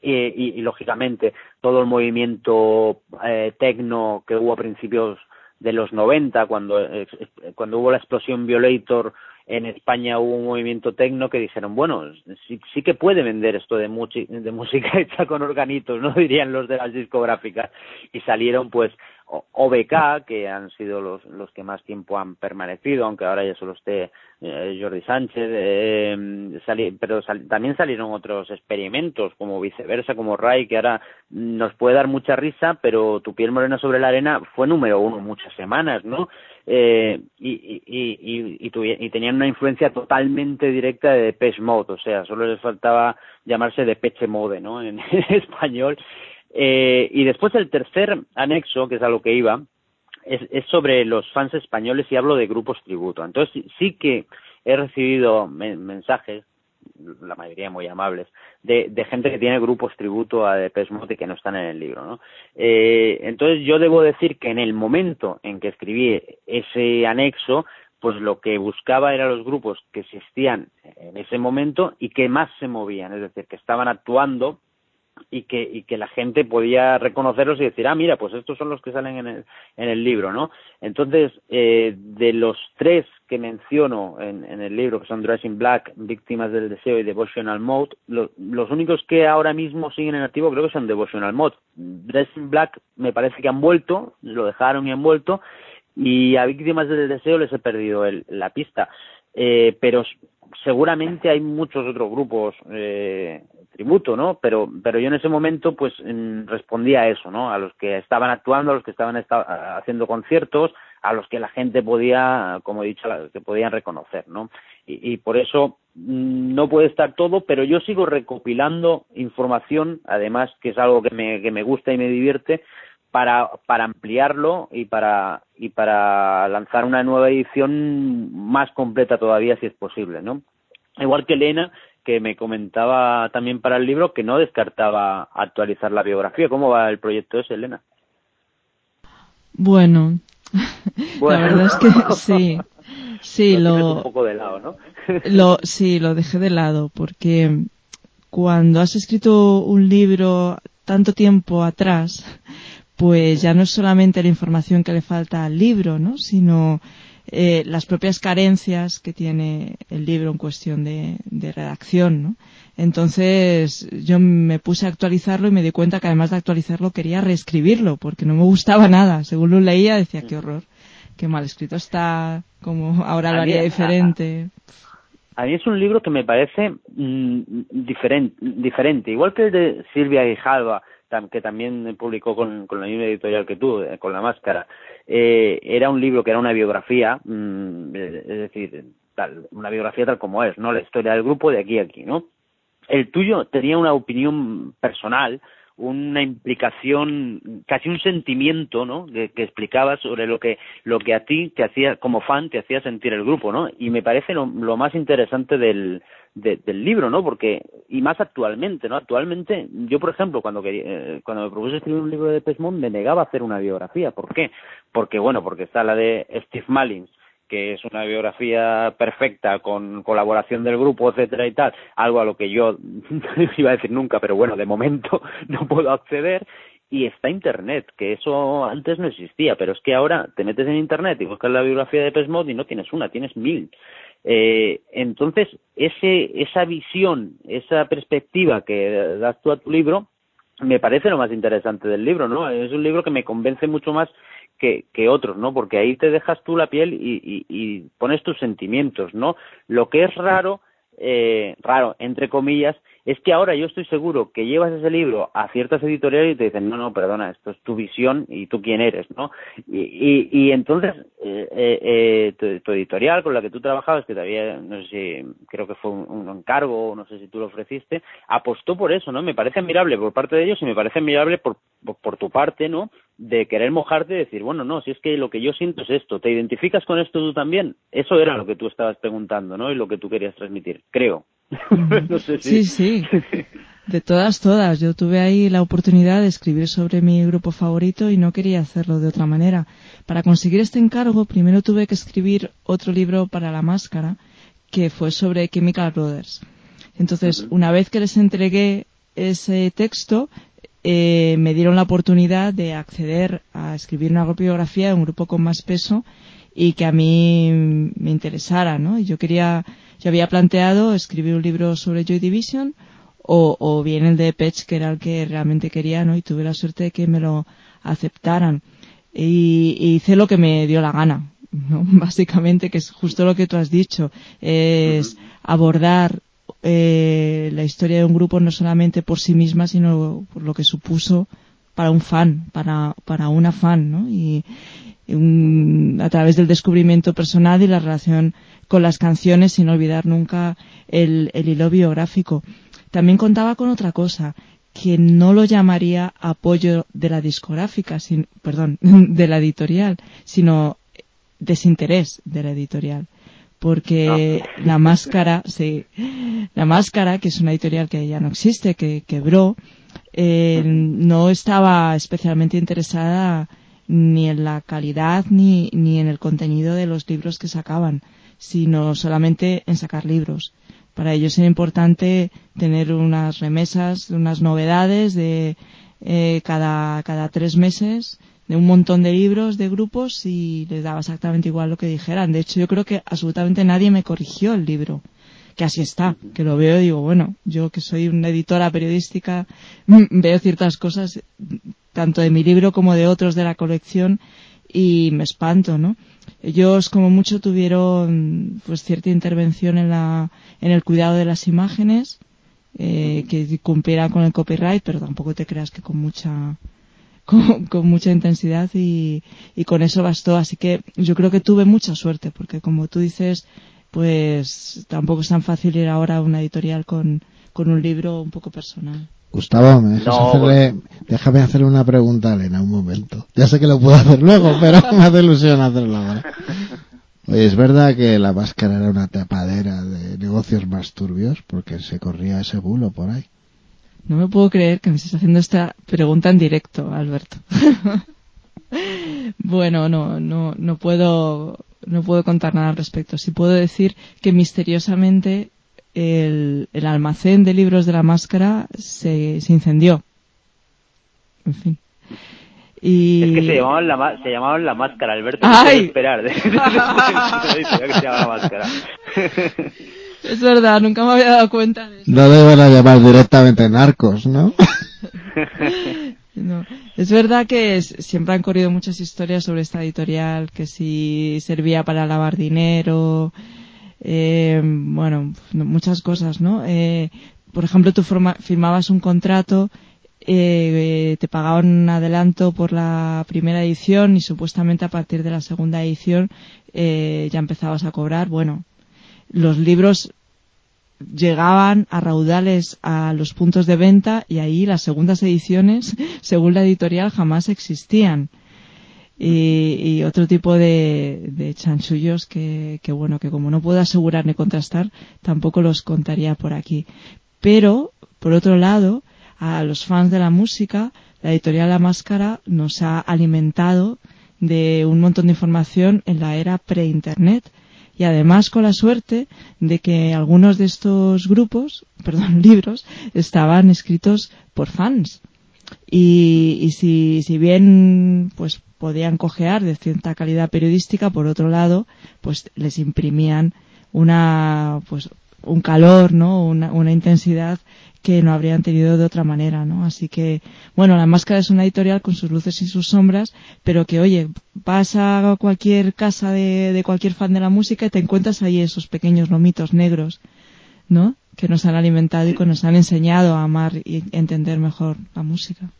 Y, lógicamente todo el movimiento eh, tecno que hubo a principios de los 90 cuando eh, cuando hubo la explosión Violator en España hubo un movimiento tecno que dijeron, bueno, sí, sí que puede vender esto de, de música hecha con organitos, ¿no? Dirían los de las discográficas. Y salieron, pues, OBK, que han sido los, los que más tiempo han permanecido, aunque ahora ya solo esté eh, Jordi Sánchez, eh, pero también salieron otros experimentos, como viceversa, como Ray, que ahora nos puede dar mucha risa, pero Tu piel morena sobre la arena fue número uno muchas semanas, ¿no? Eh, y, y, y, y, y, tenían una influencia totalmente directa de Depeche Mode, o sea, solo les faltaba llamarse Depeche Mode, ¿no? En, español. Eh, y después el tercer anexo, que es a lo que iba, es, es, sobre los fans españoles y hablo de grupos tributo. Entonces sí, que he recibido mensajes la mayoría muy amables, de, gente que tiene grupos tributo a Depeche Mode y que no están en el libro, ¿no? Eh, entonces yo debo decir que en el momento en que escribí ese anexo, pues lo que buscaba eran los grupos que existían en ese momento y que más se movían, es decir, que estaban actuando y que, y que la gente podía reconocerlos y decir, ah, mira, pues estos son los que salen en el, en el libro, ¿no? Entonces, eh, de los tres que menciono en, en, el libro, que son Dressing Black, Víctimas del Deseo y Devotional Mode, los únicos que ahora mismo siguen en activo creo que son Devotional Mode. Dressing Black me parece que han vuelto, lo dejaron y han vuelto, y a Víctimas del Deseo les he perdido el, la pista. Eh, pero seguramente hay muchos otros grupos eh, tributo, ¿no? Pero, pero yo en ese momento, pues, respondía a eso, ¿no? A los que estaban actuando, a los que estaban haciendo conciertos, a los que la gente podía, como he dicho, que podían reconocer, ¿no? Y, y por eso mm, no puede estar todo, pero yo sigo recopilando información, además que es algo que me, que me gusta y me divierte, para, para ampliarlo y para, y para lanzar una nueva edición más completa todavía si es posible, ¿no? Igual que Elena, que me comentaba también para el libro que no descartaba actualizar la biografía. ¿Cómo va el proyecto ese, Elena? Bueno, la verdad es que sí. Sí, lo, un poco de lado, ¿no? lo, sí, lo dejé de lado porque cuando has escrito un libro tanto tiempo atrás, pues ya no es solamente la información que le falta al libro, ¿no? Sino eh, las propias carencias que tiene el libro en cuestión de, redacción, ¿no? Entonces yo me puse a actualizarlo y me di cuenta que además de actualizarlo quería reescribirlo porque no me gustaba nada. Según lo leía decía qué horror, qué mal escrito está, como ahora lo haría diferente. A, mí es un libro que me parece mm, diferente, diferente, igual que el de Silvia Jalba que también publicó con, la misma editorial que tú, eh, con La Máscara, eh, era un libro que era una biografía, mm, es decir, tal, una biografía tal como es, ¿no? La historia del grupo de aquí a aquí, ¿no? El tuyo tenía una opinión personal, una implicación, casi un sentimiento, ¿no? Que, que, explicabas sobre lo que, lo que a ti te hacía, como fan, te hacía sentir el grupo, ¿no? Y me parece lo, lo más interesante del, del libro, ¿no? Porque, y más actualmente, ¿no? Actualmente, yo, por ejemplo, cuando quería, eh, cuando me propuse escribir un libro de Pesmont, me negaba a hacer una biografía. ¿Por qué? Porque, bueno, porque está la de Steve Malins, que es una biografía perfecta con colaboración del grupo, etcétera y tal, algo a lo que yo iba a decir nunca, pero bueno, de momento no puedo acceder y está internet, que eso antes no existía, pero es que ahora te metes en internet y buscas la biografía de Pesmod y no tienes una, tienes mil. Eh, entonces, ese, esa visión, esa perspectiva que das tú a tu libro, me parece lo más interesante del libro, ¿no? Es un libro que me convence mucho más que, que otros, ¿no? Porque ahí te dejas tú la piel y, y, y pones tus sentimientos, ¿no? Lo que es raro, eh, raro, entre comillas, es que ahora yo estoy seguro que llevas ese libro a ciertas editoriales y te dicen, no, no, perdona, esto es tu visión y tú quién eres, ¿no? Y, y, entonces eh, eh, eh tu, editorial con la que tú trabajabas, que todavía, no sé si, creo que fue un, encargo, no sé si tú lo ofreciste, apostó por eso, ¿no? Me parece admirable por parte de ellos y me parece admirable por, por, tu parte, ¿no? De querer mojarte y decir, bueno, no, si es que lo que yo siento es esto, ¿te identificas con esto tú también? Eso era lo que tú estabas preguntando, ¿no? Y lo que tú querías transmitir, creo. Sí, sí. De todas, todas. Yo tuve ahí la oportunidad de escribir sobre mi grupo favorito y no quería hacerlo de otra manera. Para conseguir este encargo, primero tuve que escribir otro libro para la máscara, que fue sobre Chemical Brothers. Entonces, una vez que les entregué ese texto, eh, me dieron la oportunidad de acceder a escribir una biografía de un grupo con más peso y que a mí me interesara, ¿no? Y yo quería yo había planteado escribir un libro sobre Joy Division o, bien el de Patch, que era el que realmente quería, ¿no? Y tuve la suerte de que me lo aceptaran. Y, hice lo que me dio la gana, ¿no? Básicamente, que es justo lo que tú has dicho, es abordar eh, la historia de un grupo no solamente por sí misma, sino por lo que supuso para un fan, para, para una fan, ¿no? Y, a través del descubrimiento personal y la relación con las canciones sin olvidar nunca el, hilo biográfico. También contaba con otra cosa, que no lo llamaría apoyo de la discográfica, perdón, de la editorial, sino desinterés de la editorial. porque Ah. la máscara, sí, la máscara, que es una editorial que ya no existe, que quebró, eh, no estaba especialmente interesada ni en la calidad ni, ni en el contenido de los libros que sacaban, sino solamente en sacar libros. Para ellos era importante tener unas remesas, unas novedades de eh, cada, cada tres meses de un montón de libros de grupos y les daba exactamente igual lo que dijeran. De hecho, yo creo que absolutamente nadie me corrigió el libro. Que así está, que lo veo y digo, bueno, yo que soy una editora periodística, mm, veo ciertas cosas, tanto de mi libro como de otros de la colección, y me espanto, ¿no? Ellos, como mucho, tuvieron pues cierta intervención en la, en el cuidado de las imágenes, eh, que cumpliera con el copyright, pero tampoco te creas que con mucha, con, con mucha intensidad y, y con eso bastó. Así que yo creo que tuve mucha suerte, porque como tú dices, pues tampoco es tan fácil ir ahora a una editorial con, con un libro un poco personal. Gustavo, ¿me dejas No, hacerle, déjame hacerle una pregunta a Elena un momento. Ya sé que lo puedo hacer luego, pero me hace ilusión hacerlo ahora. Oye, ¿es verdad que la máscara era una tapadera de negocios más turbios? Porque se corría ese bulo por ahí. No me puedo creer que me estés haciendo esta pregunta en directo, Alberto. bueno, no, no, no puedo, no puedo contar nada al respecto. Sí puedo decir que misteriosamente el, el almacén de libros de la máscara se, se incendió. En fin. Y... Es que se llamaban la, ma- se llamaban la máscara, Alberto. ¡Ay! No esperar. Es verdad, nunca me había dado cuenta de eso. No le van a llamar directamente narcos, ¿no? No. Es verdad que es- siempre han corrido muchas historias sobre esta editorial, que si servía para lavar dinero, eh, bueno, no- muchas cosas, ¿no? Eh, por ejemplo, tú forma- firmabas un contrato, eh, te pagaban un adelanto por la primera edición y supuestamente a partir de la segunda edición eh, ya empezabas a cobrar. Bueno, los libros llegaban a raudales a los puntos de venta y ahí las segundas ediciones, según la editorial, jamás existían. Y, y otro tipo de, de chanchullos que, bueno, que como no puedo asegurar ni contrastar, tampoco los contaría por aquí. Pero, por otro lado, a los fans de la música, la editorial La Máscara nos ha alimentado de un montón de información en la era pre-internet y además con la suerte de que algunos de estos grupos, perdón, libros, estaban escritos por fans. Y, y si, si bien pues podían cojear de cierta calidad periodística, por otro lado, pues les imprimían una pues un calor, ¿no? Una, una intensidad que no habrían tenido de otra manera, ¿no? Así que, bueno, La Máscara es una editorial con sus luces y sus sombras, pero que, oye, vas a cualquier casa de, de cualquier fan de la música y te encuentras ahí esos pequeños lomitos negros, ¿no? Que nos han alimentado y que nos han enseñado a amar y entender mejor la música.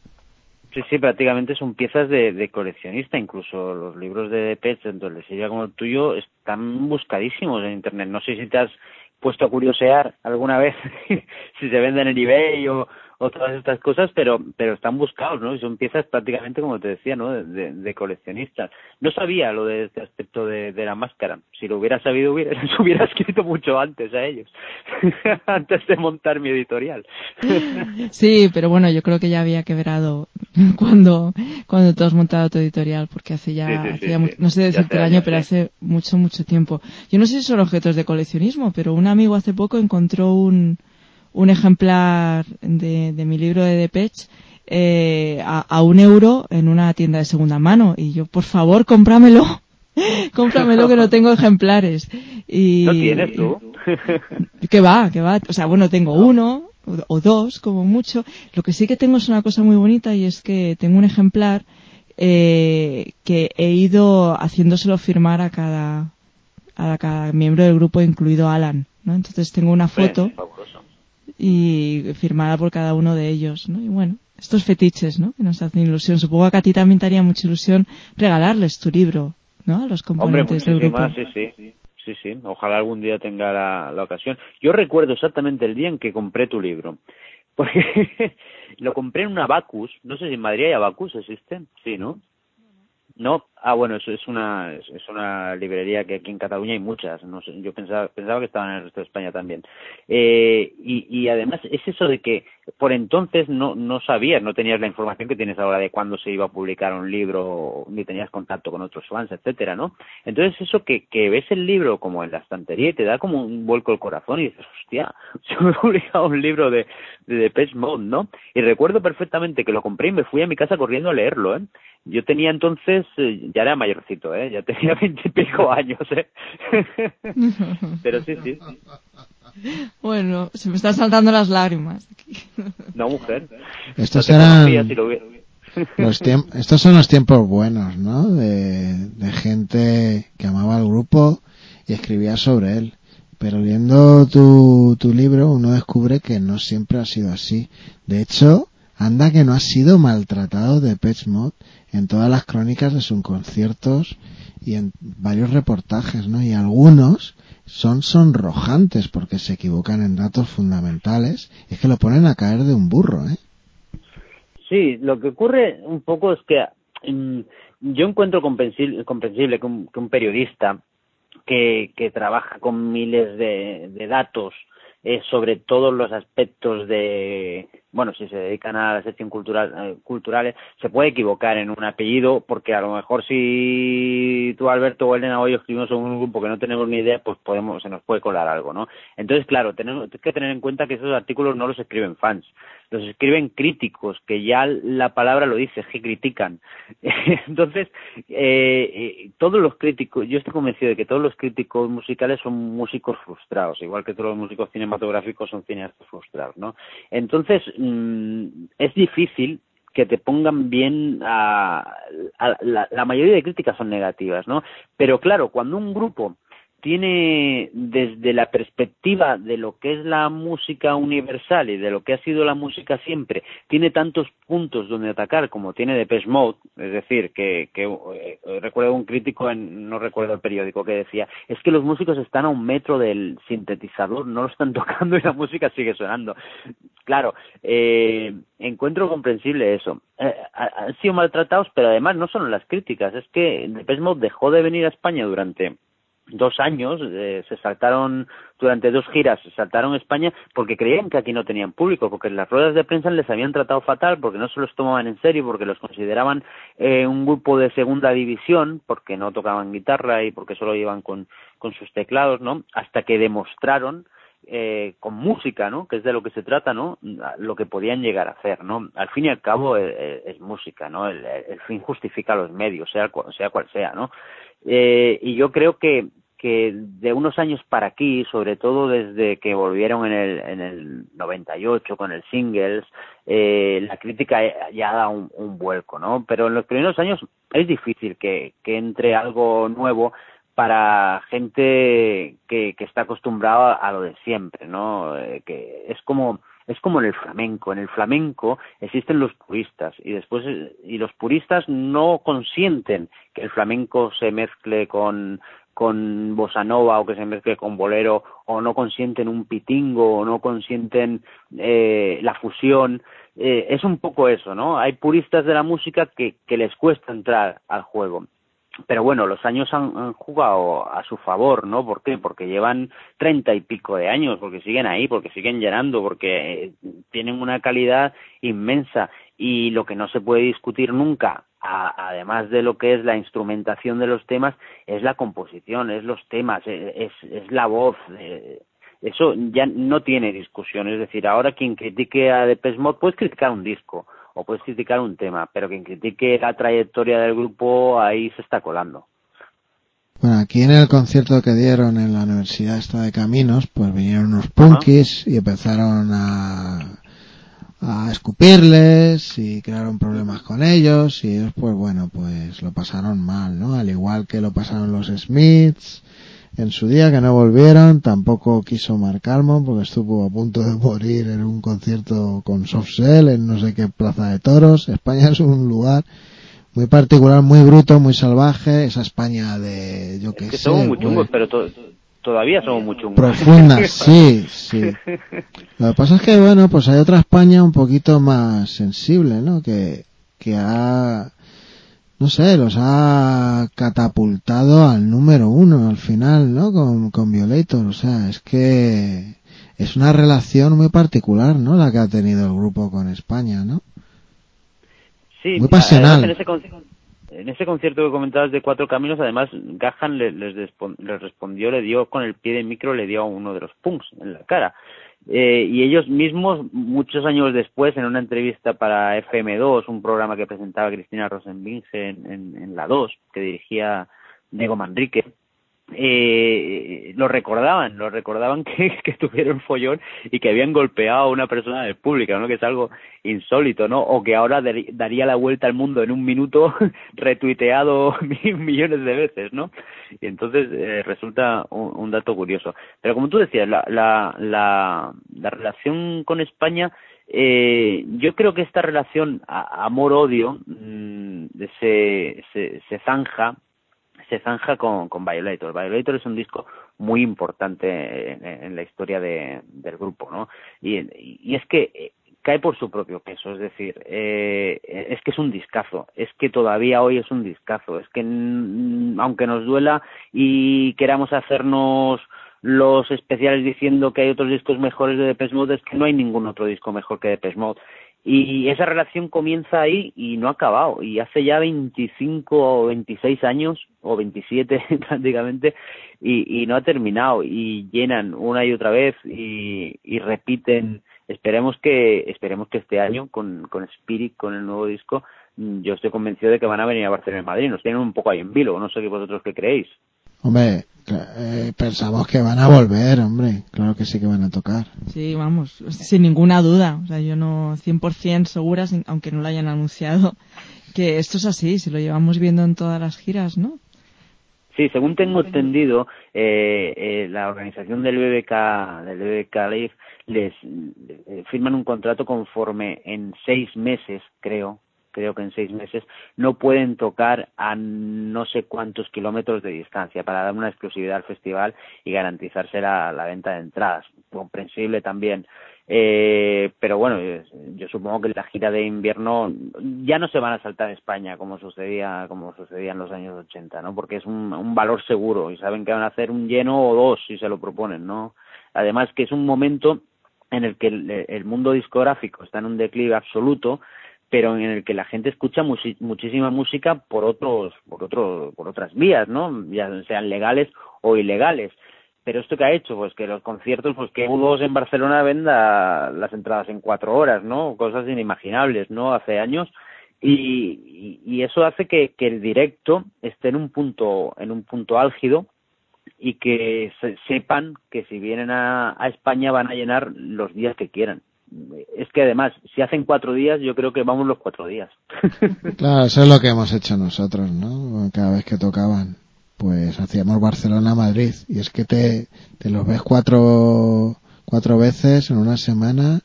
Sí, sí, prácticamente son piezas de, de coleccionista. Incluso los libros de Depeche, tanto el de como el tuyo, están buscadísimos en Internet. No sé si te has puesto a curiosear alguna vez si se venden en eBay o, o todas estas cosas, pero pero están buscados, ¿no? Y son piezas prácticamente, como te decía, ¿no? De, de, de coleccionistas. No sabía lo de este aspecto de, de la máscara. Si lo hubiera sabido, hubiera, les hubiera escrito mucho antes a ellos, antes de montar mi editorial. Sí, pero bueno, yo creo que ya había quebrado cuando cuando tú has montado tu editorial, porque hace ya, Sí, sí, hace sí, ya no sé decirte el año, pero hace mucho, mucho tiempo. Yo no sé si son objetos de coleccionismo, pero un amigo hace poco encontró un, un ejemplar de, de mi libro de Depeche eh, a, a un euro en una tienda de segunda mano y yo, por favor, cómpramelo. cómpramelo que no tengo ejemplares. Y, ¿No tienes tú? que va, que va. O sea, bueno, tengo uno o, o dos, como mucho. Lo que sí que tengo es una cosa muy bonita y es que tengo un ejemplar eh, que he ido haciéndoselo firmar a cada, a cada miembro del grupo, incluido Alan. ¿no? Entonces tengo una foto Fabuloso. Y firmada por cada uno de ellos. ¿no? Y bueno, estos fetiches ¿no? que nos hacen ilusión. Supongo que a ti también te haría mucha ilusión regalarles tu libro ¿no? a los Hombre, componentes del grupo. sí, sí. Sí, sí. Ojalá algún día tenga la, la ocasión. Yo recuerdo exactamente el día en que compré tu libro. Porque lo compré en un Abacus. No sé si en Madrid hay Abacus, ¿existen? Sí, ¿no? No, Ah, bueno, eso es una es una librería que aquí en Cataluña hay muchas. No sé, yo pensaba pensaba que estaban en el resto de España también. Eh, y, y además es eso de que por entonces no no sabías, no tenías la información que tienes ahora de cuándo se iba a publicar un libro, ni tenías contacto con otros fans, etcétera, ¿no? Entonces eso que que ves el libro como en la estantería y te da como un vuelco el corazón y dices, hostia, se me ha publicado un libro de de Depeche Mode, ¿no? Y recuerdo perfectamente que lo compré y me fui a mi casa corriendo a leerlo, ¿eh? Yo tenía entonces, eh, ya era mayorcito, ¿eh? Ya tenía veintipico años, ¿eh? Pero sí, sí. Bueno, se me están saltando las lágrimas. No, mujer. Estos eran... Los estos son los tiempos buenos, ¿no? De, de gente que amaba al grupo y escribía sobre él. Pero viendo tu, tu libro uno descubre que no siempre ha sido así. De hecho, anda que no ha sido maltratado de Pet Mod en todas las crónicas de sus conciertos y en varios reportajes, ¿no? Y algunos son sonrojantes porque se equivocan en datos fundamentales. Es que lo ponen a caer de un burro, ¿eh? Sí, lo que ocurre un poco es que mm, yo encuentro comprensible, comprensible que, un, que un periodista que, que trabaja con miles de, de datos eh, sobre todos los aspectos de, bueno, si se dedican a la sección cultural, eh, culturales, se puede equivocar en un apellido, porque a lo mejor si tú, Alberto o Elena o yo escribimos en un grupo que no tenemos ni idea, pues podemos, se nos puede colar algo, ¿no? Entonces, claro, tenemos que tener en cuenta que esos artículos no los escriben fans, los escriben críticos, que ya la palabra lo dice, que critican. Entonces, eh, eh, todos los críticos, yo estoy convencido de que todos los críticos musicales son músicos frustrados, igual que todos los músicos cinematográficos son cineastas frustrados, ¿no? Entonces, mmm, es difícil que te pongan bien a, a la, la mayoría de críticas son negativas, ¿no? Pero claro, cuando un grupo tiene desde la perspectiva de lo que es la música universal y de lo que ha sido la música siempre, tiene tantos puntos donde atacar como tiene Depeche Mode, es decir, que, que eh, recuerdo un crítico, en, no recuerdo el periódico, que decía, es que los músicos están a un metro del sintetizador, no lo están tocando y la música sigue sonando. Claro, eh, encuentro comprensible eso. Eh, han sido maltratados, pero además no son las críticas, es que Depeche Mode dejó de venir a España durante dos años, eh, se saltaron durante dos giras, se saltaron España porque creían que aquí no tenían público, porque las ruedas de prensa les habían tratado fatal, porque no se los tomaban en serio, porque los consideraban eh, un grupo de segunda división, porque no tocaban guitarra y porque solo iban con, con sus teclados, ¿no? Hasta que demostraron eh, con música, ¿no? Que es de lo que se trata, ¿no? Lo que podían llegar a hacer, ¿no? Al fin y al cabo es, eh, es música, ¿no? El, el, fin justifica los medios, sea, sea cual sea, ¿no? Eh, y yo creo que, que de unos años para aquí, sobre todo desde que volvieron en el, en el 98 con el singles, eh, la crítica ya da un, un vuelco, ¿no? Pero en los primeros años es difícil que, que entre algo nuevo para gente que, está acostumbrada a lo de siempre, ¿no? Eh, que es como es como en el flamenco. En el flamenco existen los puristas y después y los puristas no consienten que el flamenco se mezcle con con bossa nova o que se mezcle con bolero o no consienten un pitingo o no consienten eh, la fusión eh, es un poco eso no hay puristas de la música que, que les cuesta entrar al juego pero bueno, los años han, jugado a su favor, ¿no? ¿Por qué? Porque llevan treinta y pico de años, porque siguen ahí, porque siguen llenando, porque eh, tienen una calidad inmensa y lo que no se puede discutir nunca, además de lo que es la instrumentación de los temas, es la composición, es los temas, es, es la voz. Eh, eso ya no tiene discusión. Es decir, ahora quien critique a Depeche Mode puede criticar un disco o puedes criticar un tema, pero quien critique la trayectoria del grupo ahí se está colando. Bueno, aquí en el concierto que dieron en la Universidad esta de Caminos, pues vinieron unos punkis y empezaron a, a escupirles y crearon problemas con ellos y ellos pues bueno, pues lo pasaron mal, ¿no? Al igual que lo pasaron los Smiths, en su día que no volvieron, tampoco quiso Mark porque estuvo a punto de morir en un concierto con Soft Cell en no sé qué plaza de toros. España es un lugar muy particular, muy bruto, muy salvaje, esa España de yo que, es que sé, somos muy chungos, pero to todavía somos muy chungos. Profunda, sí, sí. Lo que pasa es que bueno, pues hay otra España un poquito más sensible, ¿no? Que que ha no sé, los ha catapultado al número uno al final, ¿no? Con, con Violator, o sea, es que es una relación muy particular, ¿no? La que ha tenido el grupo con España, ¿no? Sí, muy pasional. En ese, en ese concierto que comentabas de Cuatro Caminos, además, Gahan les, les, respondió, le dio con el pie de micro, le dio a uno de los punks en la cara. Eh, y ellos mismos, muchos años después, en una entrevista para FM2, un programa que presentaba Cristina Rosenbinge en, en, la 2, que dirigía Diego Manrique, eh, lo recordaban, lo recordaban que, que tuvieron follón y que habían golpeado a una persona del público, ¿no? Que es algo insólito, ¿no? O que ahora daría la vuelta al mundo en un minuto retuiteado millones de veces, ¿no? Y entonces eh, resulta un, dato curioso. Pero como tú decías, la, la, la, la relación con España, eh, yo creo que esta relación amor-odio mm, se, se, se zanja se zanja con, con Violator. Violator es un disco muy importante en, la historia de, del grupo, ¿no? Y, es que eh, cae por su propio peso, es decir, eh, es que es un discazo, es que todavía hoy es un discazo, es que aunque nos duela y queramos hacernos los especiales diciendo que hay otros discos mejores de Depeche Mode, es que no hay ningún otro disco mejor que Depeche Mode. Y esa relación comienza ahí y no ha acabado. Y hace ya 25 o 26 años, o 27 prácticamente, y, y no ha terminado. Y llenan una y otra vez y, y repiten. Esperemos que, esperemos que este año, con, con Spirit, con el nuevo disco, yo estoy convencido de que van a venir a Barcelona y Madrid. Nos tienen un poco ahí en vilo. No sé qué vosotros qué creéis. Hombre, eh, pensamos que van a volver, hombre. Claro que sí que van a tocar. Sí, vamos, sin ninguna duda. O sea, yo no 100% segura, aunque no lo hayan anunciado, que esto es así, si lo llevamos viendo en todas las giras, ¿no? Sí, según tengo entendido, eh, eh, la organización del BBK, del BBK Live, les eh, firman un contrato conforme en seis meses, creo, creo que en seis meses, no pueden tocar a no sé cuántos kilómetros de distancia para dar una exclusividad al festival y garantizarse la, venta de entradas. Comprensible también. Eh, pero bueno, yo supongo que la gira de invierno ya no se van a saltar a España como sucedía como sucedía en los años 80, ¿no? Porque es un, un valor seguro y saben que van a hacer un lleno o dos si se lo proponen, ¿no? Además que es un momento en el que el mundo discográfico está en un declive absoluto pero en el que la gente escucha muchísima música por otros por otros por otras vías no ya sean legales o ilegales. Pero esto que ha hecho pues que los conciertos pues que U2 en Barcelona venda las entradas en cuatro horas no cosas inimaginables no hace años. Y, y, eso hace que, el directo esté en un punto en un punto álgido y que sepan que si vienen a España van a llenar los días que quieran es que además, si hacen cuatro días, yo creo que vamos los cuatro días. claro, eso es lo que hemos hecho nosotros, ¿no? Cada vez que tocaban, pues hacíamos Barcelona-Madrid. Y es que te, te los ves cuatro, cuatro veces en una semana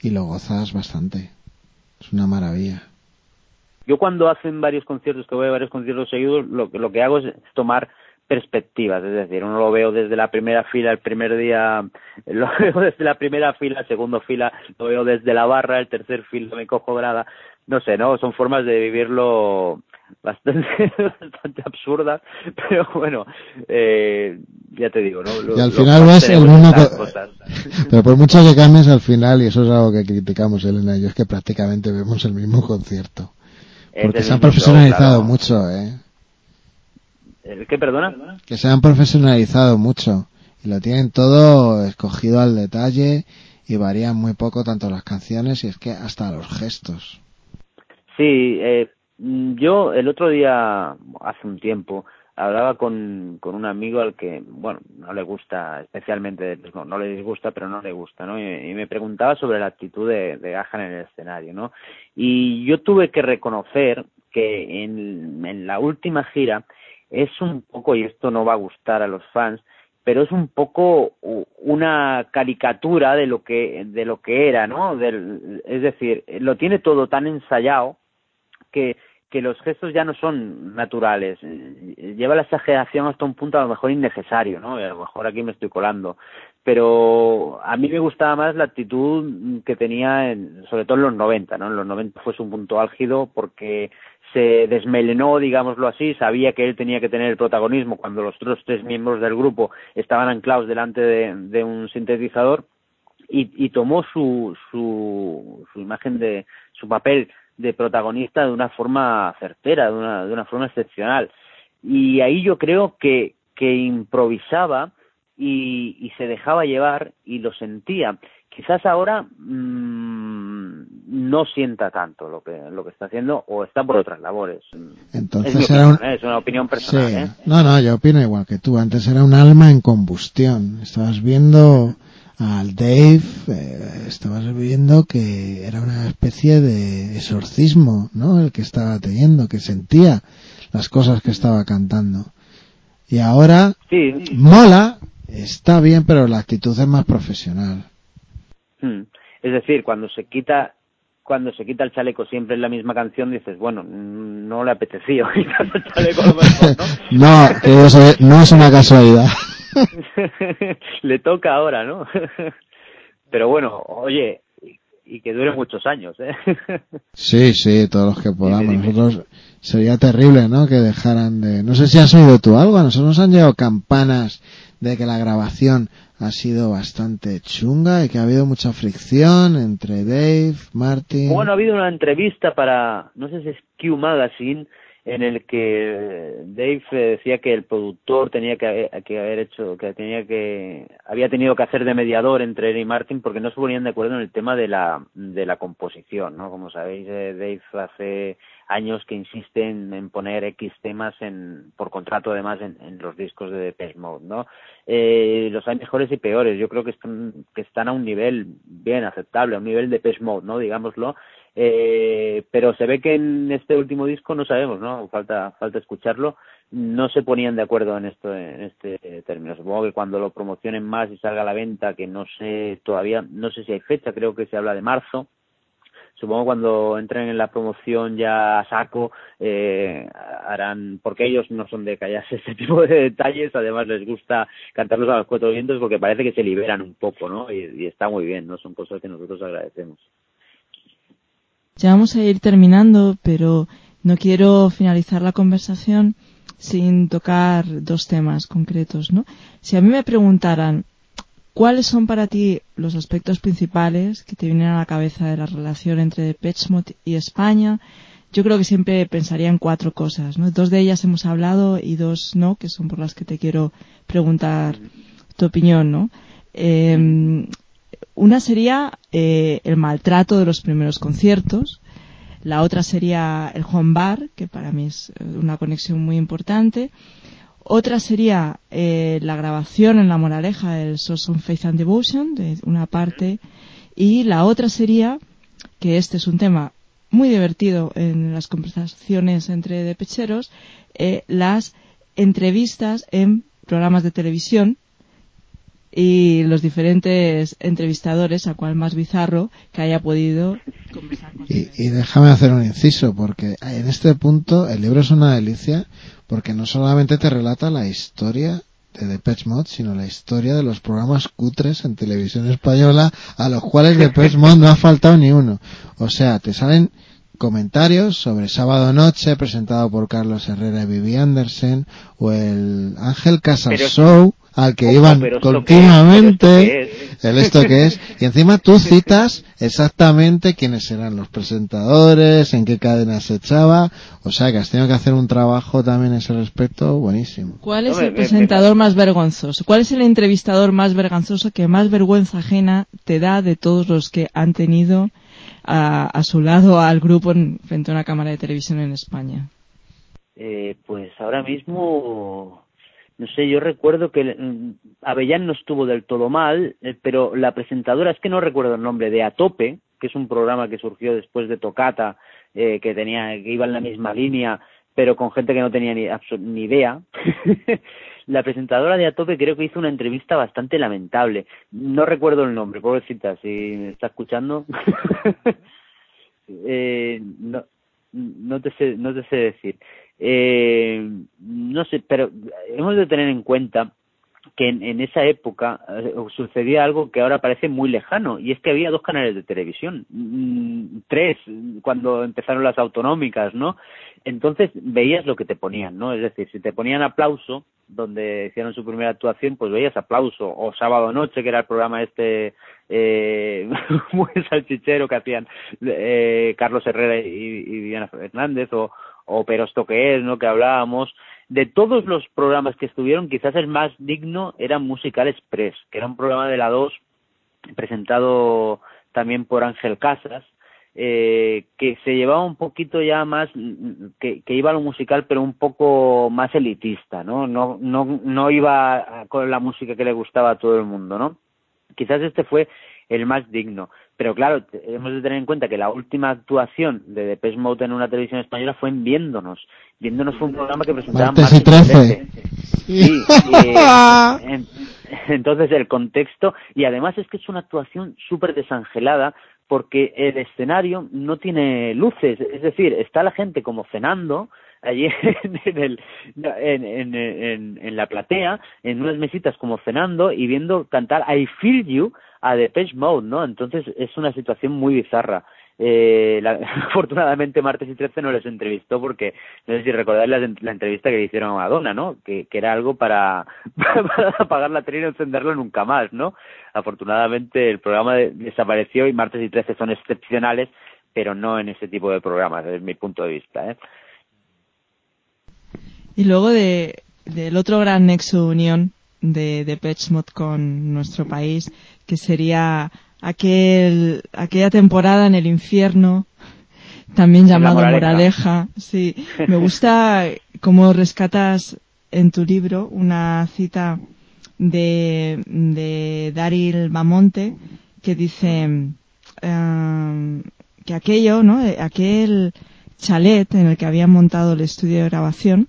y lo gozas bastante. Es una maravilla. Yo cuando hacen varios conciertos, que voy a varios conciertos seguidos, lo, lo que hago es tomar perspectivas, es decir, uno lo veo desde la primera fila el primer día, lo veo desde la primera fila, segundo fila lo veo desde la barra, el tercer fila me cojo grada, no sé, ¿no? Son formas de vivirlo bastante, bastante absurdas, pero bueno, eh, ya te digo, ¿no? y al final ves el mismo... Pero por mucho que cambies al final, y eso es algo que criticamos Elena y yo, es que prácticamente vemos el mismo concierto. Porque se han profesionalizado mucho, ¿eh? ¿Qué, perdona? Que se han profesionalizado mucho y lo tienen todo escogido al detalle y varían muy poco tanto las canciones y es que hasta los gestos. Sí, eh, yo el otro día, hace un tiempo, hablaba con, con un amigo al que, bueno, no le gusta especialmente, no, no le disgusta, pero no le gusta, ¿no? Y, me preguntaba sobre la actitud de, de Gahan en el escenario, ¿no? Y yo tuve que reconocer que en, en la última gira es un poco, y esto no va a gustar a los fans, pero es un poco una caricatura de lo que de lo que era, ¿no? Del, es decir, lo tiene todo tan ensayado que que los gestos ya no son naturales. Lleva la exageración hasta un punto a lo mejor innecesario, ¿no? A lo mejor aquí me estoy colando. Pero a mí me gustaba más la actitud que tenía, en, sobre todo en los 90, ¿no? En los 90 fue un punto álgido porque se desmelenó, digámoslo así, sabía que él tenía que tener el protagonismo cuando los otros tres miembros del grupo estaban anclados delante de, de un sintetizador y, y tomó su, su, su imagen de su papel de protagonista de una forma certera, de una, de una forma excepcional. Y ahí yo creo que, que improvisaba y, y se dejaba llevar y lo sentía. Quizás ahora mmm, no sienta tanto lo que lo que está haciendo o está por otras labores. Entonces es, era opinión, un... ¿eh? es una opinión personal. Sí. ¿eh? No, no, yo opino igual que tú. Antes era un alma en combustión. Estabas viendo al Dave, eh, estabas viendo que era una especie de exorcismo, ¿no? El que estaba teniendo, que sentía las cosas que estaba cantando. Y ahora Sí, mola, está bien, pero la actitud es más profesional. Mm. Es decir, cuando se quita cuando se quita el chaleco siempre en la misma canción dices, bueno, mm, no le apetecía quitar el chaleco a lo mejor, ¿no? No, sé, no es una casualidad. le toca ahora, ¿no? Pero bueno, oye, y que dure muchos años, ¿eh? Sí, sí, todos los que podamos. Nosotros sería terrible, ¿no? Que dejaran de. No sé si has oído tú algo. A nosotros nos han llegado campanas de que la grabación ha sido bastante chunga y que ha habido mucha fricción entre Dave, Martin. Bueno, ha habido una entrevista para, no sé si es Q Magazine, en el que Dave eh, decía que el productor tenía que haber, que haber hecho, que tenía que, había tenido que hacer de mediador entre él y Martin porque no se ponían de acuerdo en el tema de la, de la composición, ¿no? Como sabéis, eh, Dave hace años que insiste en, poner X temas en, por contrato además en, en los discos de Depeche Mode, ¿no? Eh, los hay mejores y peores, yo creo que están, que están a un nivel bien aceptable, a un nivel de Depeche Mode, ¿no? Digámoslo, eh, pero se ve que en este último disco no sabemos, ¿no? Falta, falta escucharlo, no se ponían de acuerdo en esto, en este término. Supongo que cuando lo promocionen más y salga a la venta, que no sé todavía, no sé si hay fecha, creo que se habla de marzo, supongo cuando entren en la promoción ya a saco eh, harán porque ellos no son de callarse este tipo de detalles además les gusta cantarlos a los cuatro vientos porque parece que se liberan un poco no y, y está muy bien no son cosas que nosotros agradecemos. Ya vamos a ir terminando pero no quiero finalizar la conversación sin tocar dos temas concretos no si a mí me preguntaran ¿Cuáles son para ti los aspectos principales que te vienen a la cabeza de la relación entre Depeche Mode y España? Yo creo que siempre pensaría en cuatro cosas, ¿no? Dos de ellas hemos hablado y dos no, que son por las que te quiero preguntar tu opinión, ¿no? Eh, una sería eh, el maltrato de los primeros conciertos, la otra sería el home bar, que para mí es una conexión muy importante, otra sería eh, la grabación en la moraleja del Source on Faith and Devotion, de una parte, y la otra sería, que este es un tema muy divertido en las conversaciones entre depecheros, eh, las entrevistas en programas de televisión y los diferentes entrevistadores, a cual más bizarro que haya podido conversar con y, y déjame hacer un inciso, porque en este punto el libro es una delicia, porque no solamente te relata la historia de Depeche Mode, sino la historia de los programas cutres en televisión española, a los cuales Depeche Mode no ha faltado ni uno. O sea, te salen comentarios sobre Sábado Noche, presentado por Carlos Herrera y Vivi Andersen, o el Ángel Casas Pero- Show, al que Ojo, iban pero continuamente, es, pero esto el esto que es, y encima tú citas exactamente quiénes eran los presentadores, en qué cadena se echaba, o sea que has tenido que hacer un trabajo también en ese respecto buenísimo. ¿Cuál es el presentador más vergonzoso? ¿Cuál es el entrevistador más vergonzoso que más vergüenza ajena te da de todos los que han tenido a, a su lado al grupo en- frente a una cámara de televisión en España? Eh, pues ahora mismo, no sé, yo recuerdo que mm, Avellán no estuvo del todo mal, eh, pero la presentadora, es que no recuerdo el nombre, de A Tope, que es un programa que surgió después de Tocata, eh, que tenía, que iba en la misma línea, pero con gente que no tenía ni, idea. la presentadora de A Tope creo que hizo una entrevista bastante lamentable. No recuerdo el nombre, pobrecita, si me está escuchando. eh, no, no te sé, no te sé decir. Eh, no sé, pero hemos de tener en cuenta que en, esa época eh, sucedía algo que ahora parece muy lejano, y es que había dos canales de televisión, mm, tres, cuando empezaron las autonómicas, ¿no? Entonces veías lo que te ponían, ¿no? Es decir, si te ponían aplauso, donde hicieron su primera actuación, pues veías aplauso, o sábado noche, que era el programa este eh, muy salchichero que hacían eh, Carlos Herrera y, y Diana Fernández, o, o Pero esto que es, ¿no? Que hablábamos, de todos los programas que estuvieron, quizás el más digno era Musical Express, que era un programa de la 2 presentado también por Ángel Casas, eh, que se llevaba un poquito ya más, que, que, iba a lo musical, pero un poco más elitista, ¿no? No, no, no iba con la música que le gustaba a todo el mundo, ¿no? Quizás este fue el más digno. Pero claro, hemos de tener en cuenta que la última actuación de Depeche Mode en una televisión española fue en Viéndonos. Viéndonos fue un programa que presentaba Martes y 13. Sí, eh, entonces el contexto, y además es que es una actuación súper desangelada porque el escenario no tiene luces, es decir, está la gente como cenando, allí en, el, en, en, la platea, en unas mesitas como cenando y viendo cantar I Feel You a Depeche Mode, ¿no? Entonces es una situación muy bizarra. Eh, la, afortunadamente Martes y 13 no les entrevistó porque no sé si recordáis la, entrevista que le hicieron a Madonna, ¿no? Que, era algo para, apagar la tele y encenderlo nunca más, ¿no? Afortunadamente el programa desapareció y Martes y 13 son excepcionales, pero no en ese tipo de programas, desde mi punto de vista, ¿eh? Y luego de, del otro gran nexo unión de, de con nuestro país, que sería aquel, aquella temporada en el infierno, también llamado Moraleja. Sí, me gusta cómo rescatas en tu libro una cita de, de Daryl Bamonte que dice eh, que aquello, ¿no? Aquel chalet en el que habían montado el estudio de grabación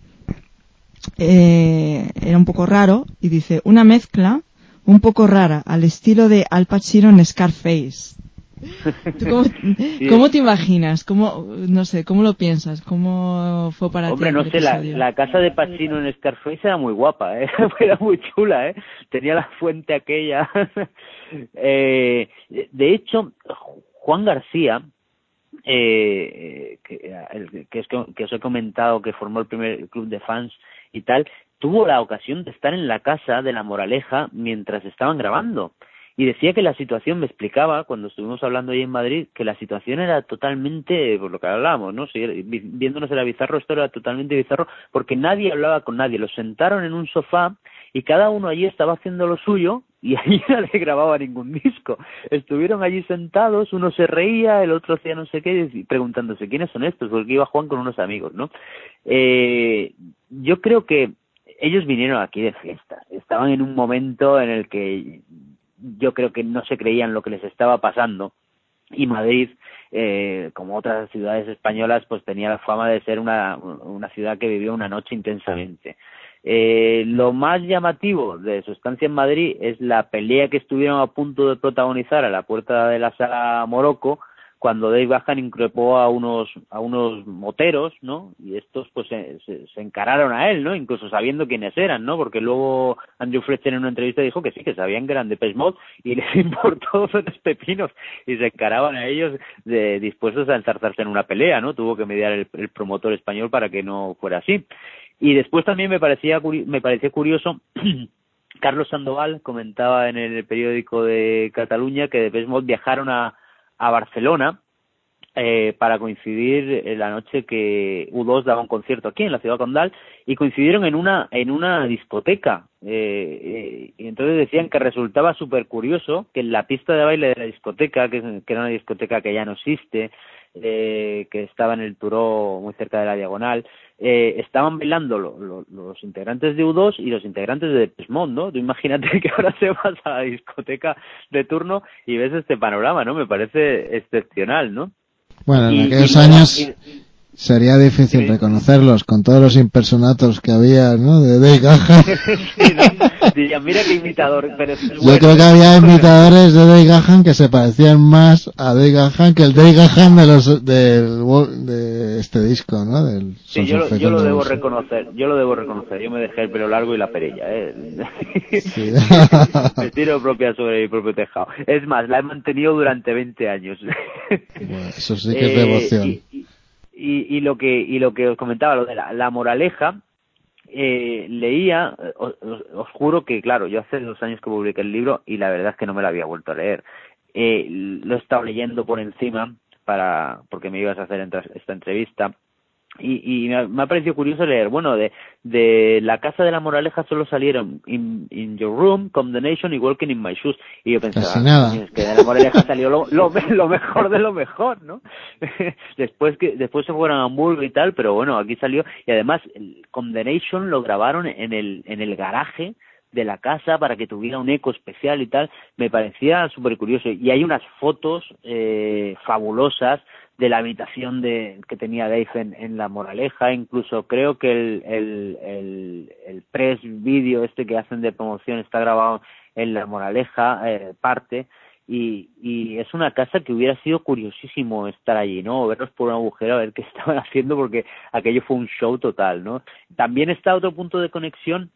eh, era un poco raro y dice una mezcla un poco rara al estilo de Al Pacino en Scarface. cómo, te imaginas? ¿Cómo, no sé, cómo lo piensas? ¿Cómo fue para ti? Hombre, no sé, la, casa de Pacino en Scarface era muy guapa, ¿eh? era muy chula, ¿eh? Tenía la fuente aquella. eh, de hecho, Juan García, eh, que, que, es, que os he comentado que formó el primer club de fans y tal, tuvo la ocasión de estar en la casa de la moraleja mientras estaban grabando. Y decía que la situación, me explicaba, cuando estuvimos hablando ahí en Madrid, que la situación era totalmente, por lo que hablábamos, ¿no? Si, viéndonos era bizarro, esto era totalmente bizarro, porque nadie hablaba con nadie. Los sentaron en un sofá y cada uno allí estaba haciendo lo suyo y ahí nadie grababa ningún disco. Estuvieron allí sentados, uno se reía, el otro hacía no sé qué, preguntándose quiénes son estos, porque iba Juan con unos amigos, ¿no? Eh, yo creo que ellos vinieron aquí de fiesta. Estaban en un momento en el que yo creo que no se creían lo que les estaba pasando y Madrid eh, como otras ciudades españolas pues tenía la fama de ser una, una ciudad que vivió una noche intensamente eh, lo más llamativo de su estancia en Madrid es la pelea que estuvieron a punto de protagonizar a la puerta de la sala Morocco cuando Dave Bajan increpó a unos a unos moteros, ¿no? Y estos pues se, se, encararon a él, ¿no? Incluso sabiendo quiénes eran, ¿no? Porque luego Andrew Fletcher en una entrevista dijo que sí, que sabían que eran de Mode y les importó los pepinos y se encaraban a ellos de, dispuestos a enzarzarse en una pelea, ¿no? Tuvo que mediar el, el promotor español para que no fuera así. Y después también me parecía me pareció curioso Carlos Sandoval comentaba en el periódico de Cataluña que de Mode viajaron a a Barcelona eh, para coincidir en la noche que U2 daba un concierto aquí en la ciudad condal y coincidieron en una en una discoteca. Eh, eh, y entonces decían que resultaba súper curioso que en la pista de baile de la discoteca que era una discoteca que ya no existe eh, que estaba en el Turó muy cerca de la diagonal, eh, estaban bailando los integrantes de U2 y los integrantes de Desmond, ¿no? Tú imagínate que ahora se vas a la discoteca de turno y ves este panorama, ¿no? Me parece excepcional, ¿no? Bueno, en aquellos años Sería difícil reconocerlos con todos los impersonatos que había, ¿no? De Dave Gahan. sí, mira qué imitador. Pero Yo creo que había imitadores de Dave Gahan que se parecían más a Dave Gahan que el Dave Gahan de los de, este disco, ¿no? Del sí, yo, yo lo debo reconocer. Yo lo debo reconocer. Yo me dejé el pelo largo y la perilla, ¿eh? Sí. me tiro propia sobre mi propio tejado. Es más, la he mantenido durante 20 años. eso sí que es devoción. Eh, y, y, lo que y lo que os comentaba lo de la, moraleja eh, leía os, os, juro que claro yo hace dos años que publiqué el libro y la verdad es que no me lo había vuelto a leer. Eh, lo he estado leyendo por encima para porque me ibas a hacer esta entrevista y, y me, ha, parecido curioso leer, bueno, de, de La Casa de la Moraleja solo salieron In, in Your Room, Condemnation y Walking in My Shoes. Y yo pensaba, nada. es que de la Moraleja salió lo, lo, lo, mejor de lo mejor, ¿no? después que después se fueron a Hamburgo y tal, pero bueno, aquí salió. Y además, Condemnation lo grabaron en el, en el garaje de la casa para que tuviera un eco especial y tal, me parecía súper curioso. Y hay unas fotos eh, fabulosas de la habitación de, que tenía Dave en, La Moraleja, incluso creo que el, el, el, el press video este que hacen de promoción está grabado en La Moraleja, eh, parte, y, y es una casa que hubiera sido curiosísimo estar allí, ¿no? Verlos por un agujero a ver qué estaban haciendo porque aquello fue un show total, ¿no? También está otro punto de conexión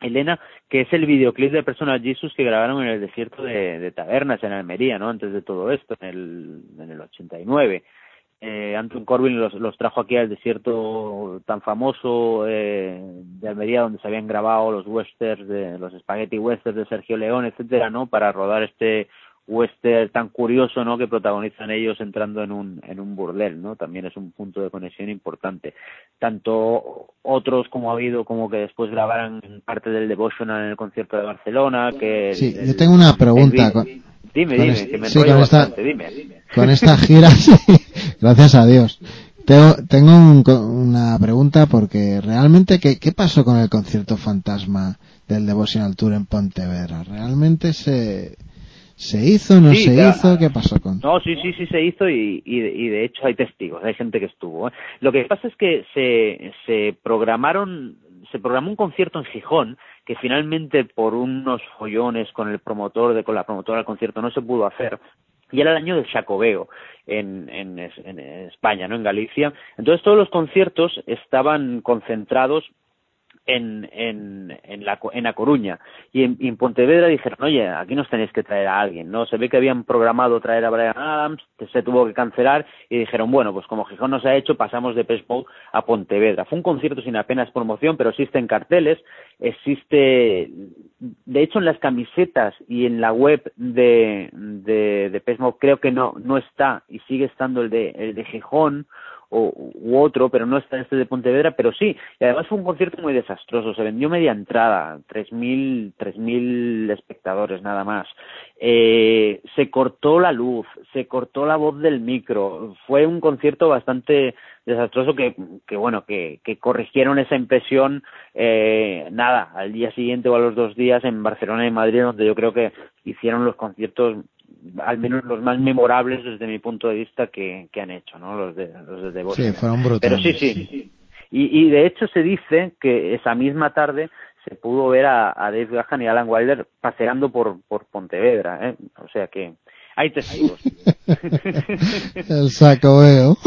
Elena, que es el videoclip de Personal Jesus que grabaron en el desierto de, de Tabernas, en Almería, ¿no? Antes de todo esto, en el, en el 89 eh, Anton Corbin los, los, trajo aquí al desierto tan famoso eh, de Almería donde se habían grabado los westerns de los spaghetti westerns de Sergio León etcétera no para rodar este western tan curioso no que protagonizan ellos entrando en un en un burdel no también es un punto de conexión importante. Tanto otros como ha habido como que después grabaran parte del devotional en el concierto de Barcelona que sí yo tengo una pregunta Dime, dime, que me sí, con esta, dime, Con esta gira, sí, gracias a Dios. Tengo, tengo una pregunta porque realmente, ¿qué, ¿qué pasó con el concierto fantasma del Devotional Tour en Pontevedra? ¿Realmente se, se hizo, no se hizo? ¿Qué pasó con? No, sí, sí, sí se hizo y, y, y de hecho hay testigos, hay gente que estuvo. ¿eh? Lo que pasa es que se, se programaron, se programó un concierto en Gijón que finalmente por unos follones con el promotor, de, con la promotora del concierto no se pudo hacer, y era el año del Jacobeo en, en, en, España, ¿no? En Galicia. Entonces todos los conciertos estaban concentrados en, en, en, la, en La Coruña. Y en, Pontevedra dijeron, oye, aquí nos tenéis que traer a alguien, ¿no? Se ve que habían programado traer a Brian Adams, que se tuvo que cancelar, y dijeron, bueno, pues como Gijón nos ha hecho, pasamos de Pespo a Pontevedra. Fue un concierto sin apenas promoción, pero existen carteles, existe, de hecho en las camisetas y en la web de, de, de creo que no, no está, y sigue estando el de, el de Gijón, o, u otro, pero no está este de Pontevedra, pero sí, y además fue un concierto muy desastroso, se vendió media entrada, tres mil, tres mil espectadores nada más, eh, se cortó la luz, se cortó la voz del micro, fue un concierto bastante desastroso que, que bueno, que, que corrigieron esa impresión, eh, nada, al día siguiente o a los dos días en Barcelona y Madrid, donde yo creo que hicieron los conciertos al menos los más memorables desde mi punto de vista que, que han hecho, ¿no? Los de, los de Sí, fueron brutales. Pero sí, sí. Y, y de hecho se dice que esa misma tarde se pudo ver a, a Dave Gahan y Alan Wilder paseando por, por Pontevedra, ¿eh? O sea que hay testigos. El saco veo.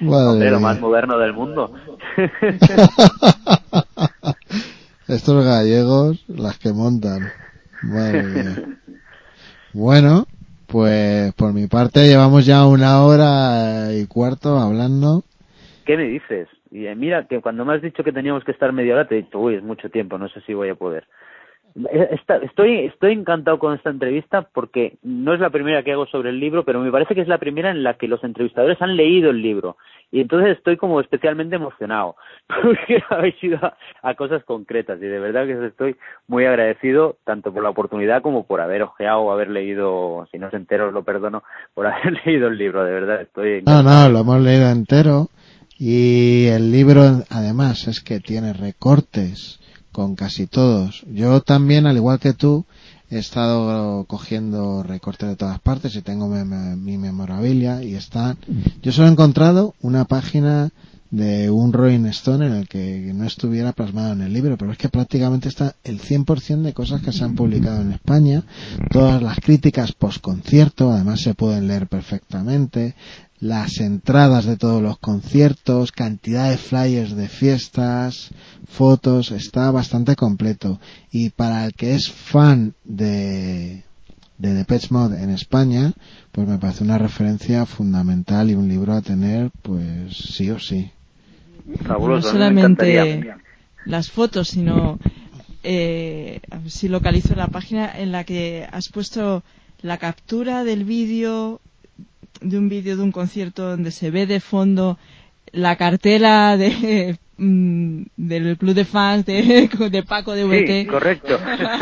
Hombre, lo más moderno del mundo. Estos gallegos, las que montan. Bueno, pues por mi parte llevamos ya una hora y cuarto hablando. ¿Qué me dices? Y eh, mira, que cuando me has dicho que teníamos que estar media hora, te he dicho, uy, es mucho tiempo, no sé si voy a poder. Eh, estoy, estoy encantado con esta entrevista porque no es la primera que hago sobre el libro, pero me parece que es la primera en la que los entrevistadores han leído el libro. Y entonces estoy como especialmente emocionado porque habéis ido a, cosas concretas y de verdad que estoy muy agradecido tanto por la oportunidad como por haber ojeado haber leído, si no es entero lo perdono, por haber leído el libro, de verdad estoy... No, no, lo hemos leído entero y el libro además es que tiene recortes con casi todos. Yo también, al igual que tú, he estado cogiendo recortes de todas partes y tengo mi, memorabilia y está yo solo he encontrado una página de un Rolling Stone en el que no estuviera plasmado en el libro, pero es que prácticamente está el 100% de cosas que se han publicado en España, todas las críticas post concierto, además se pueden leer perfectamente, las entradas de todos los conciertos, cantidad de flyers de fiestas, fotos, está bastante completo. Y para el que es fan de, de Depeche Mode en España, pues me parece una referencia fundamental y un libro a tener, pues sí o sí. No solamente las fotos, sino eh, si localizo la página en la que has puesto la captura del vídeo de un vídeo de un concierto donde se ve de fondo la cartela de Mm, del club de fans de, de Paco de VT. Sí, correcto.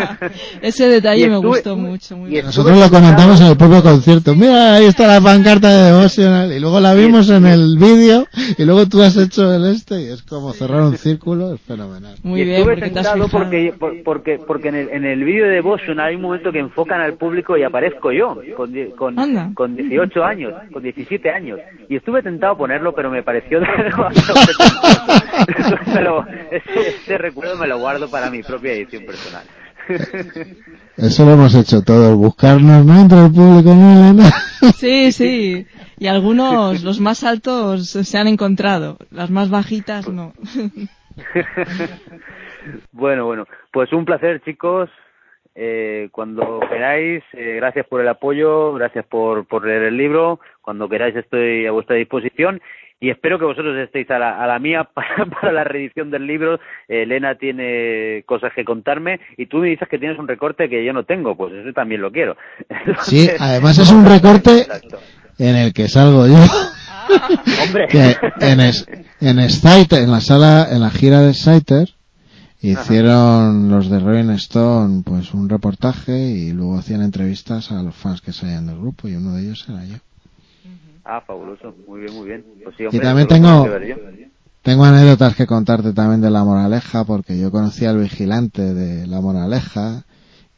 Ese detalle me gustó mucho. Muy Nosotros lo comentamos en el propio concierto. Mira, ahí está la pancarta de Devotional. Y luego la vimos en el vídeo. Y luego tú has hecho el este. Y es como cerrar un círculo. Es fenomenal. Muy bien. Estuve tentado porque, porque, porque en el, en el vídeo de Devotional hay un momento que enfocan al público y aparezco yo. Con, con, con 18 años. Con 17 años. Y estuve tentado a ponerlo, pero me pareció pero ese, recuerdo me lo guardo para mi propia edición personal. Eso lo hemos hecho todos, buscarnos ¿no? entre el público, ¿no, Sí, sí. Y algunos, los más altos, se han encontrado. Las más bajitas, no. bueno, bueno. Pues un placer, chicos. Eh, cuando queráis, eh, gracias por el apoyo, gracias por, por leer el libro. Cuando queráis estoy a vuestra disposición y espero que vosotros estéis a la, a la mía para, la reedición del libro. Elena tiene cosas que contarme y tú me dices que tienes un recorte que yo no tengo, pues eso también lo quiero. sí, además es un recorte en el que salgo yo. Hombre. en, es, en en la sala, en la gira de Saiter, hicieron los de Rolling Stone pues un reportaje y luego hacían entrevistas a los fans que salían del grupo y uno de ellos era yo. Ah, fabuloso. Muy bien, muy bien. Pues y también tengo, tengo anécdotas que contarte también de La Moraleja, porque yo conocí al vigilante de La Moraleja,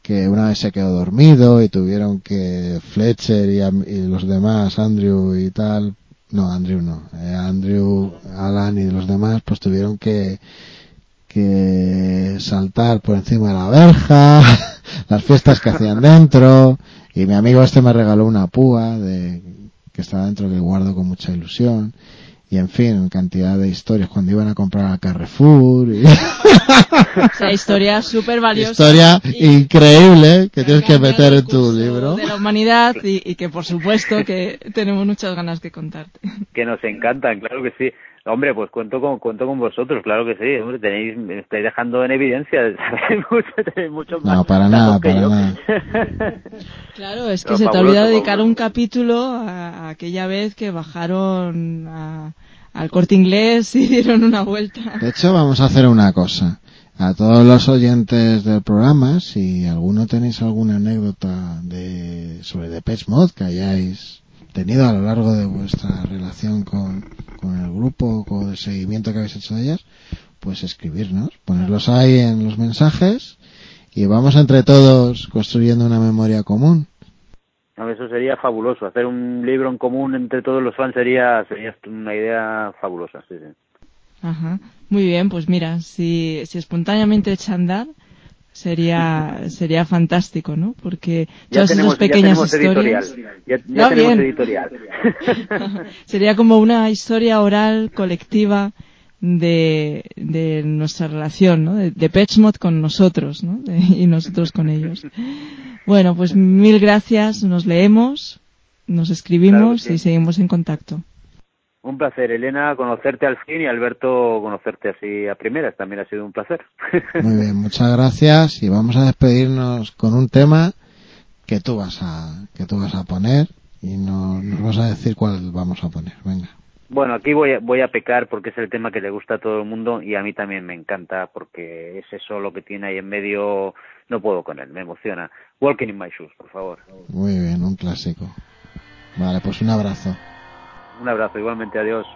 que una vez se quedó dormido y tuvieron que Fletcher y, los demás, Andrew y tal, no, Andrew no, eh, Andrew, Alan y los demás, pues tuvieron que, que saltar por encima de la verja, las fiestas que hacían dentro, y mi amigo este me regaló una púa de que estaba dentro que guardo con mucha ilusión y en fin, cantidad de historias cuando iban a comprar a Carrefour. Y... o sea, historia súper valiosa. Historia increíble que tienes que meter en tu libro. De la humanidad y, y, que por supuesto que tenemos muchas ganas de contarte. Que nos encantan, claro que sí. Hombre, pues cuento con, cuento con vosotros, claro que sí. Hombre, tenéis, me estáis dejando en evidencia, tenéis mucho, más. No, para nada, para nada. claro, es que se te olvida dedicar un capítulo a, aquella vez que bajaron al corte inglés y dieron una vuelta. De hecho, vamos a hacer una cosa. A todos los oyentes del programa, si alguno tenéis alguna anécdota de, sobre Depeche Mode que hayáis tenido a lo largo de vuestra relación con, con el grupo, con el seguimiento que habéis hecho de ellas, pues escribirnos, ponerlos ahí en los mensajes y vamos entre todos construyendo una memoria común. eso sería fabuloso. Hacer un libro en común entre todos los fans sería, sería una idea fabulosa. Sí, sí. Ajá. Muy bien, pues mira, si, si espontáneamente echa andar, sería sería fantástico, ¿no? Porque ya todas esas pequeñas historias ya, ya tenemos editorial. sería como una historia oral colectiva de, de nuestra relación, ¿no? De, de con nosotros, ¿no? y nosotros con ellos. Bueno, pues mil gracias, nos leemos, nos escribimos y seguimos en contacto. Un placer, Elena, conocerte al fin y Alberto conocerte así a primeras. También ha sido un placer. Muy bien, muchas gracias y vamos a despedirnos con un tema que tú vas a que tú vas a poner y no, nos vas a decir cuál vamos a poner. Venga. Bueno, aquí voy a, voy a pecar porque es el tema que le gusta a todo el mundo y a mí también me encanta porque es eso lo que tiene ahí en medio. No puedo con él, me emociona. Walking in my shoes, por favor. Muy bien, un clásico. Vale, pues un abrazo. Un abrazo, igualmente, adiós.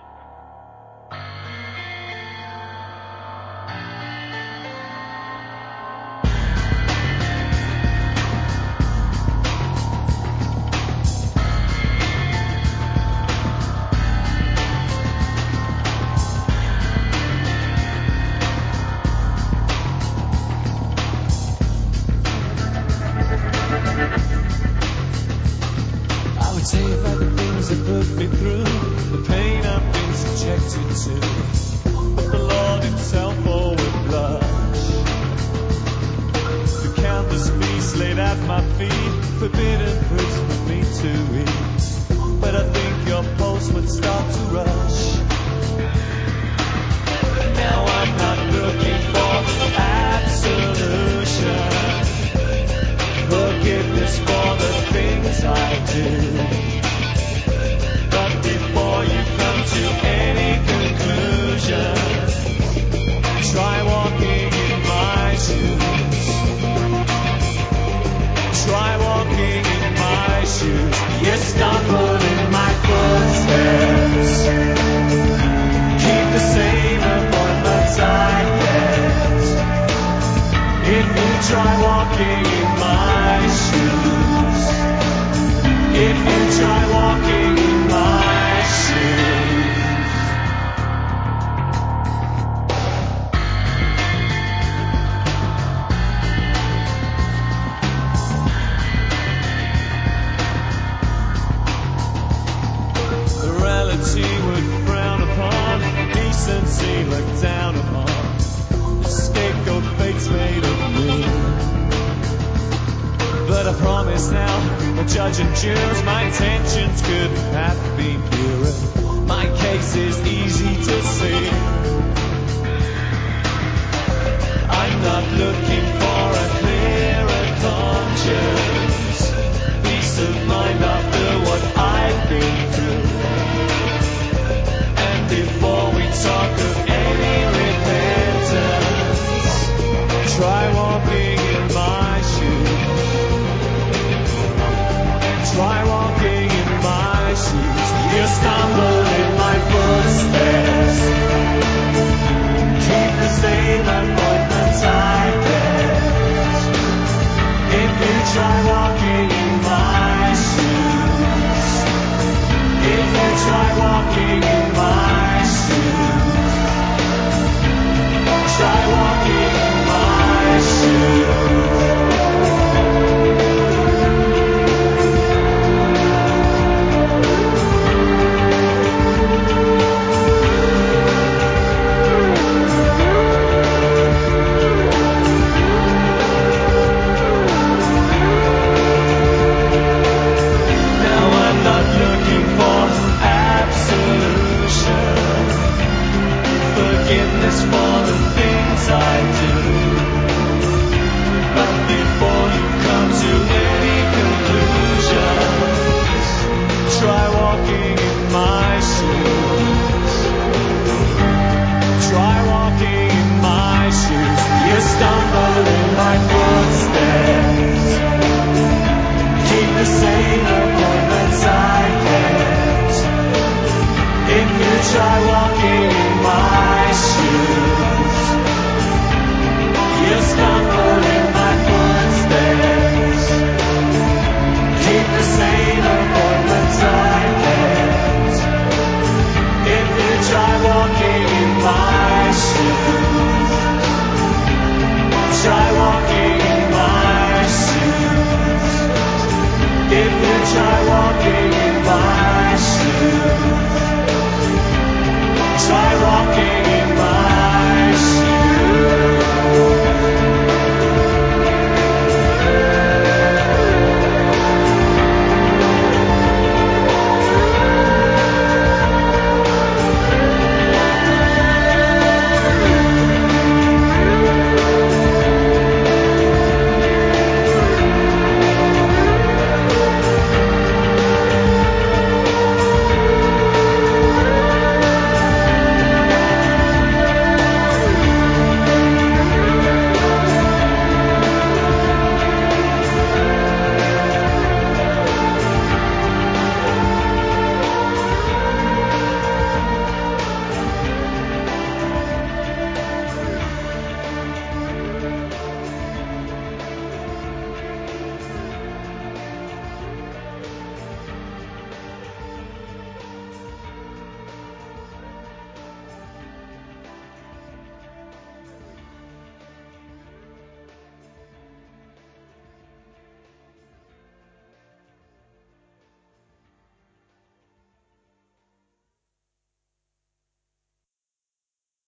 king.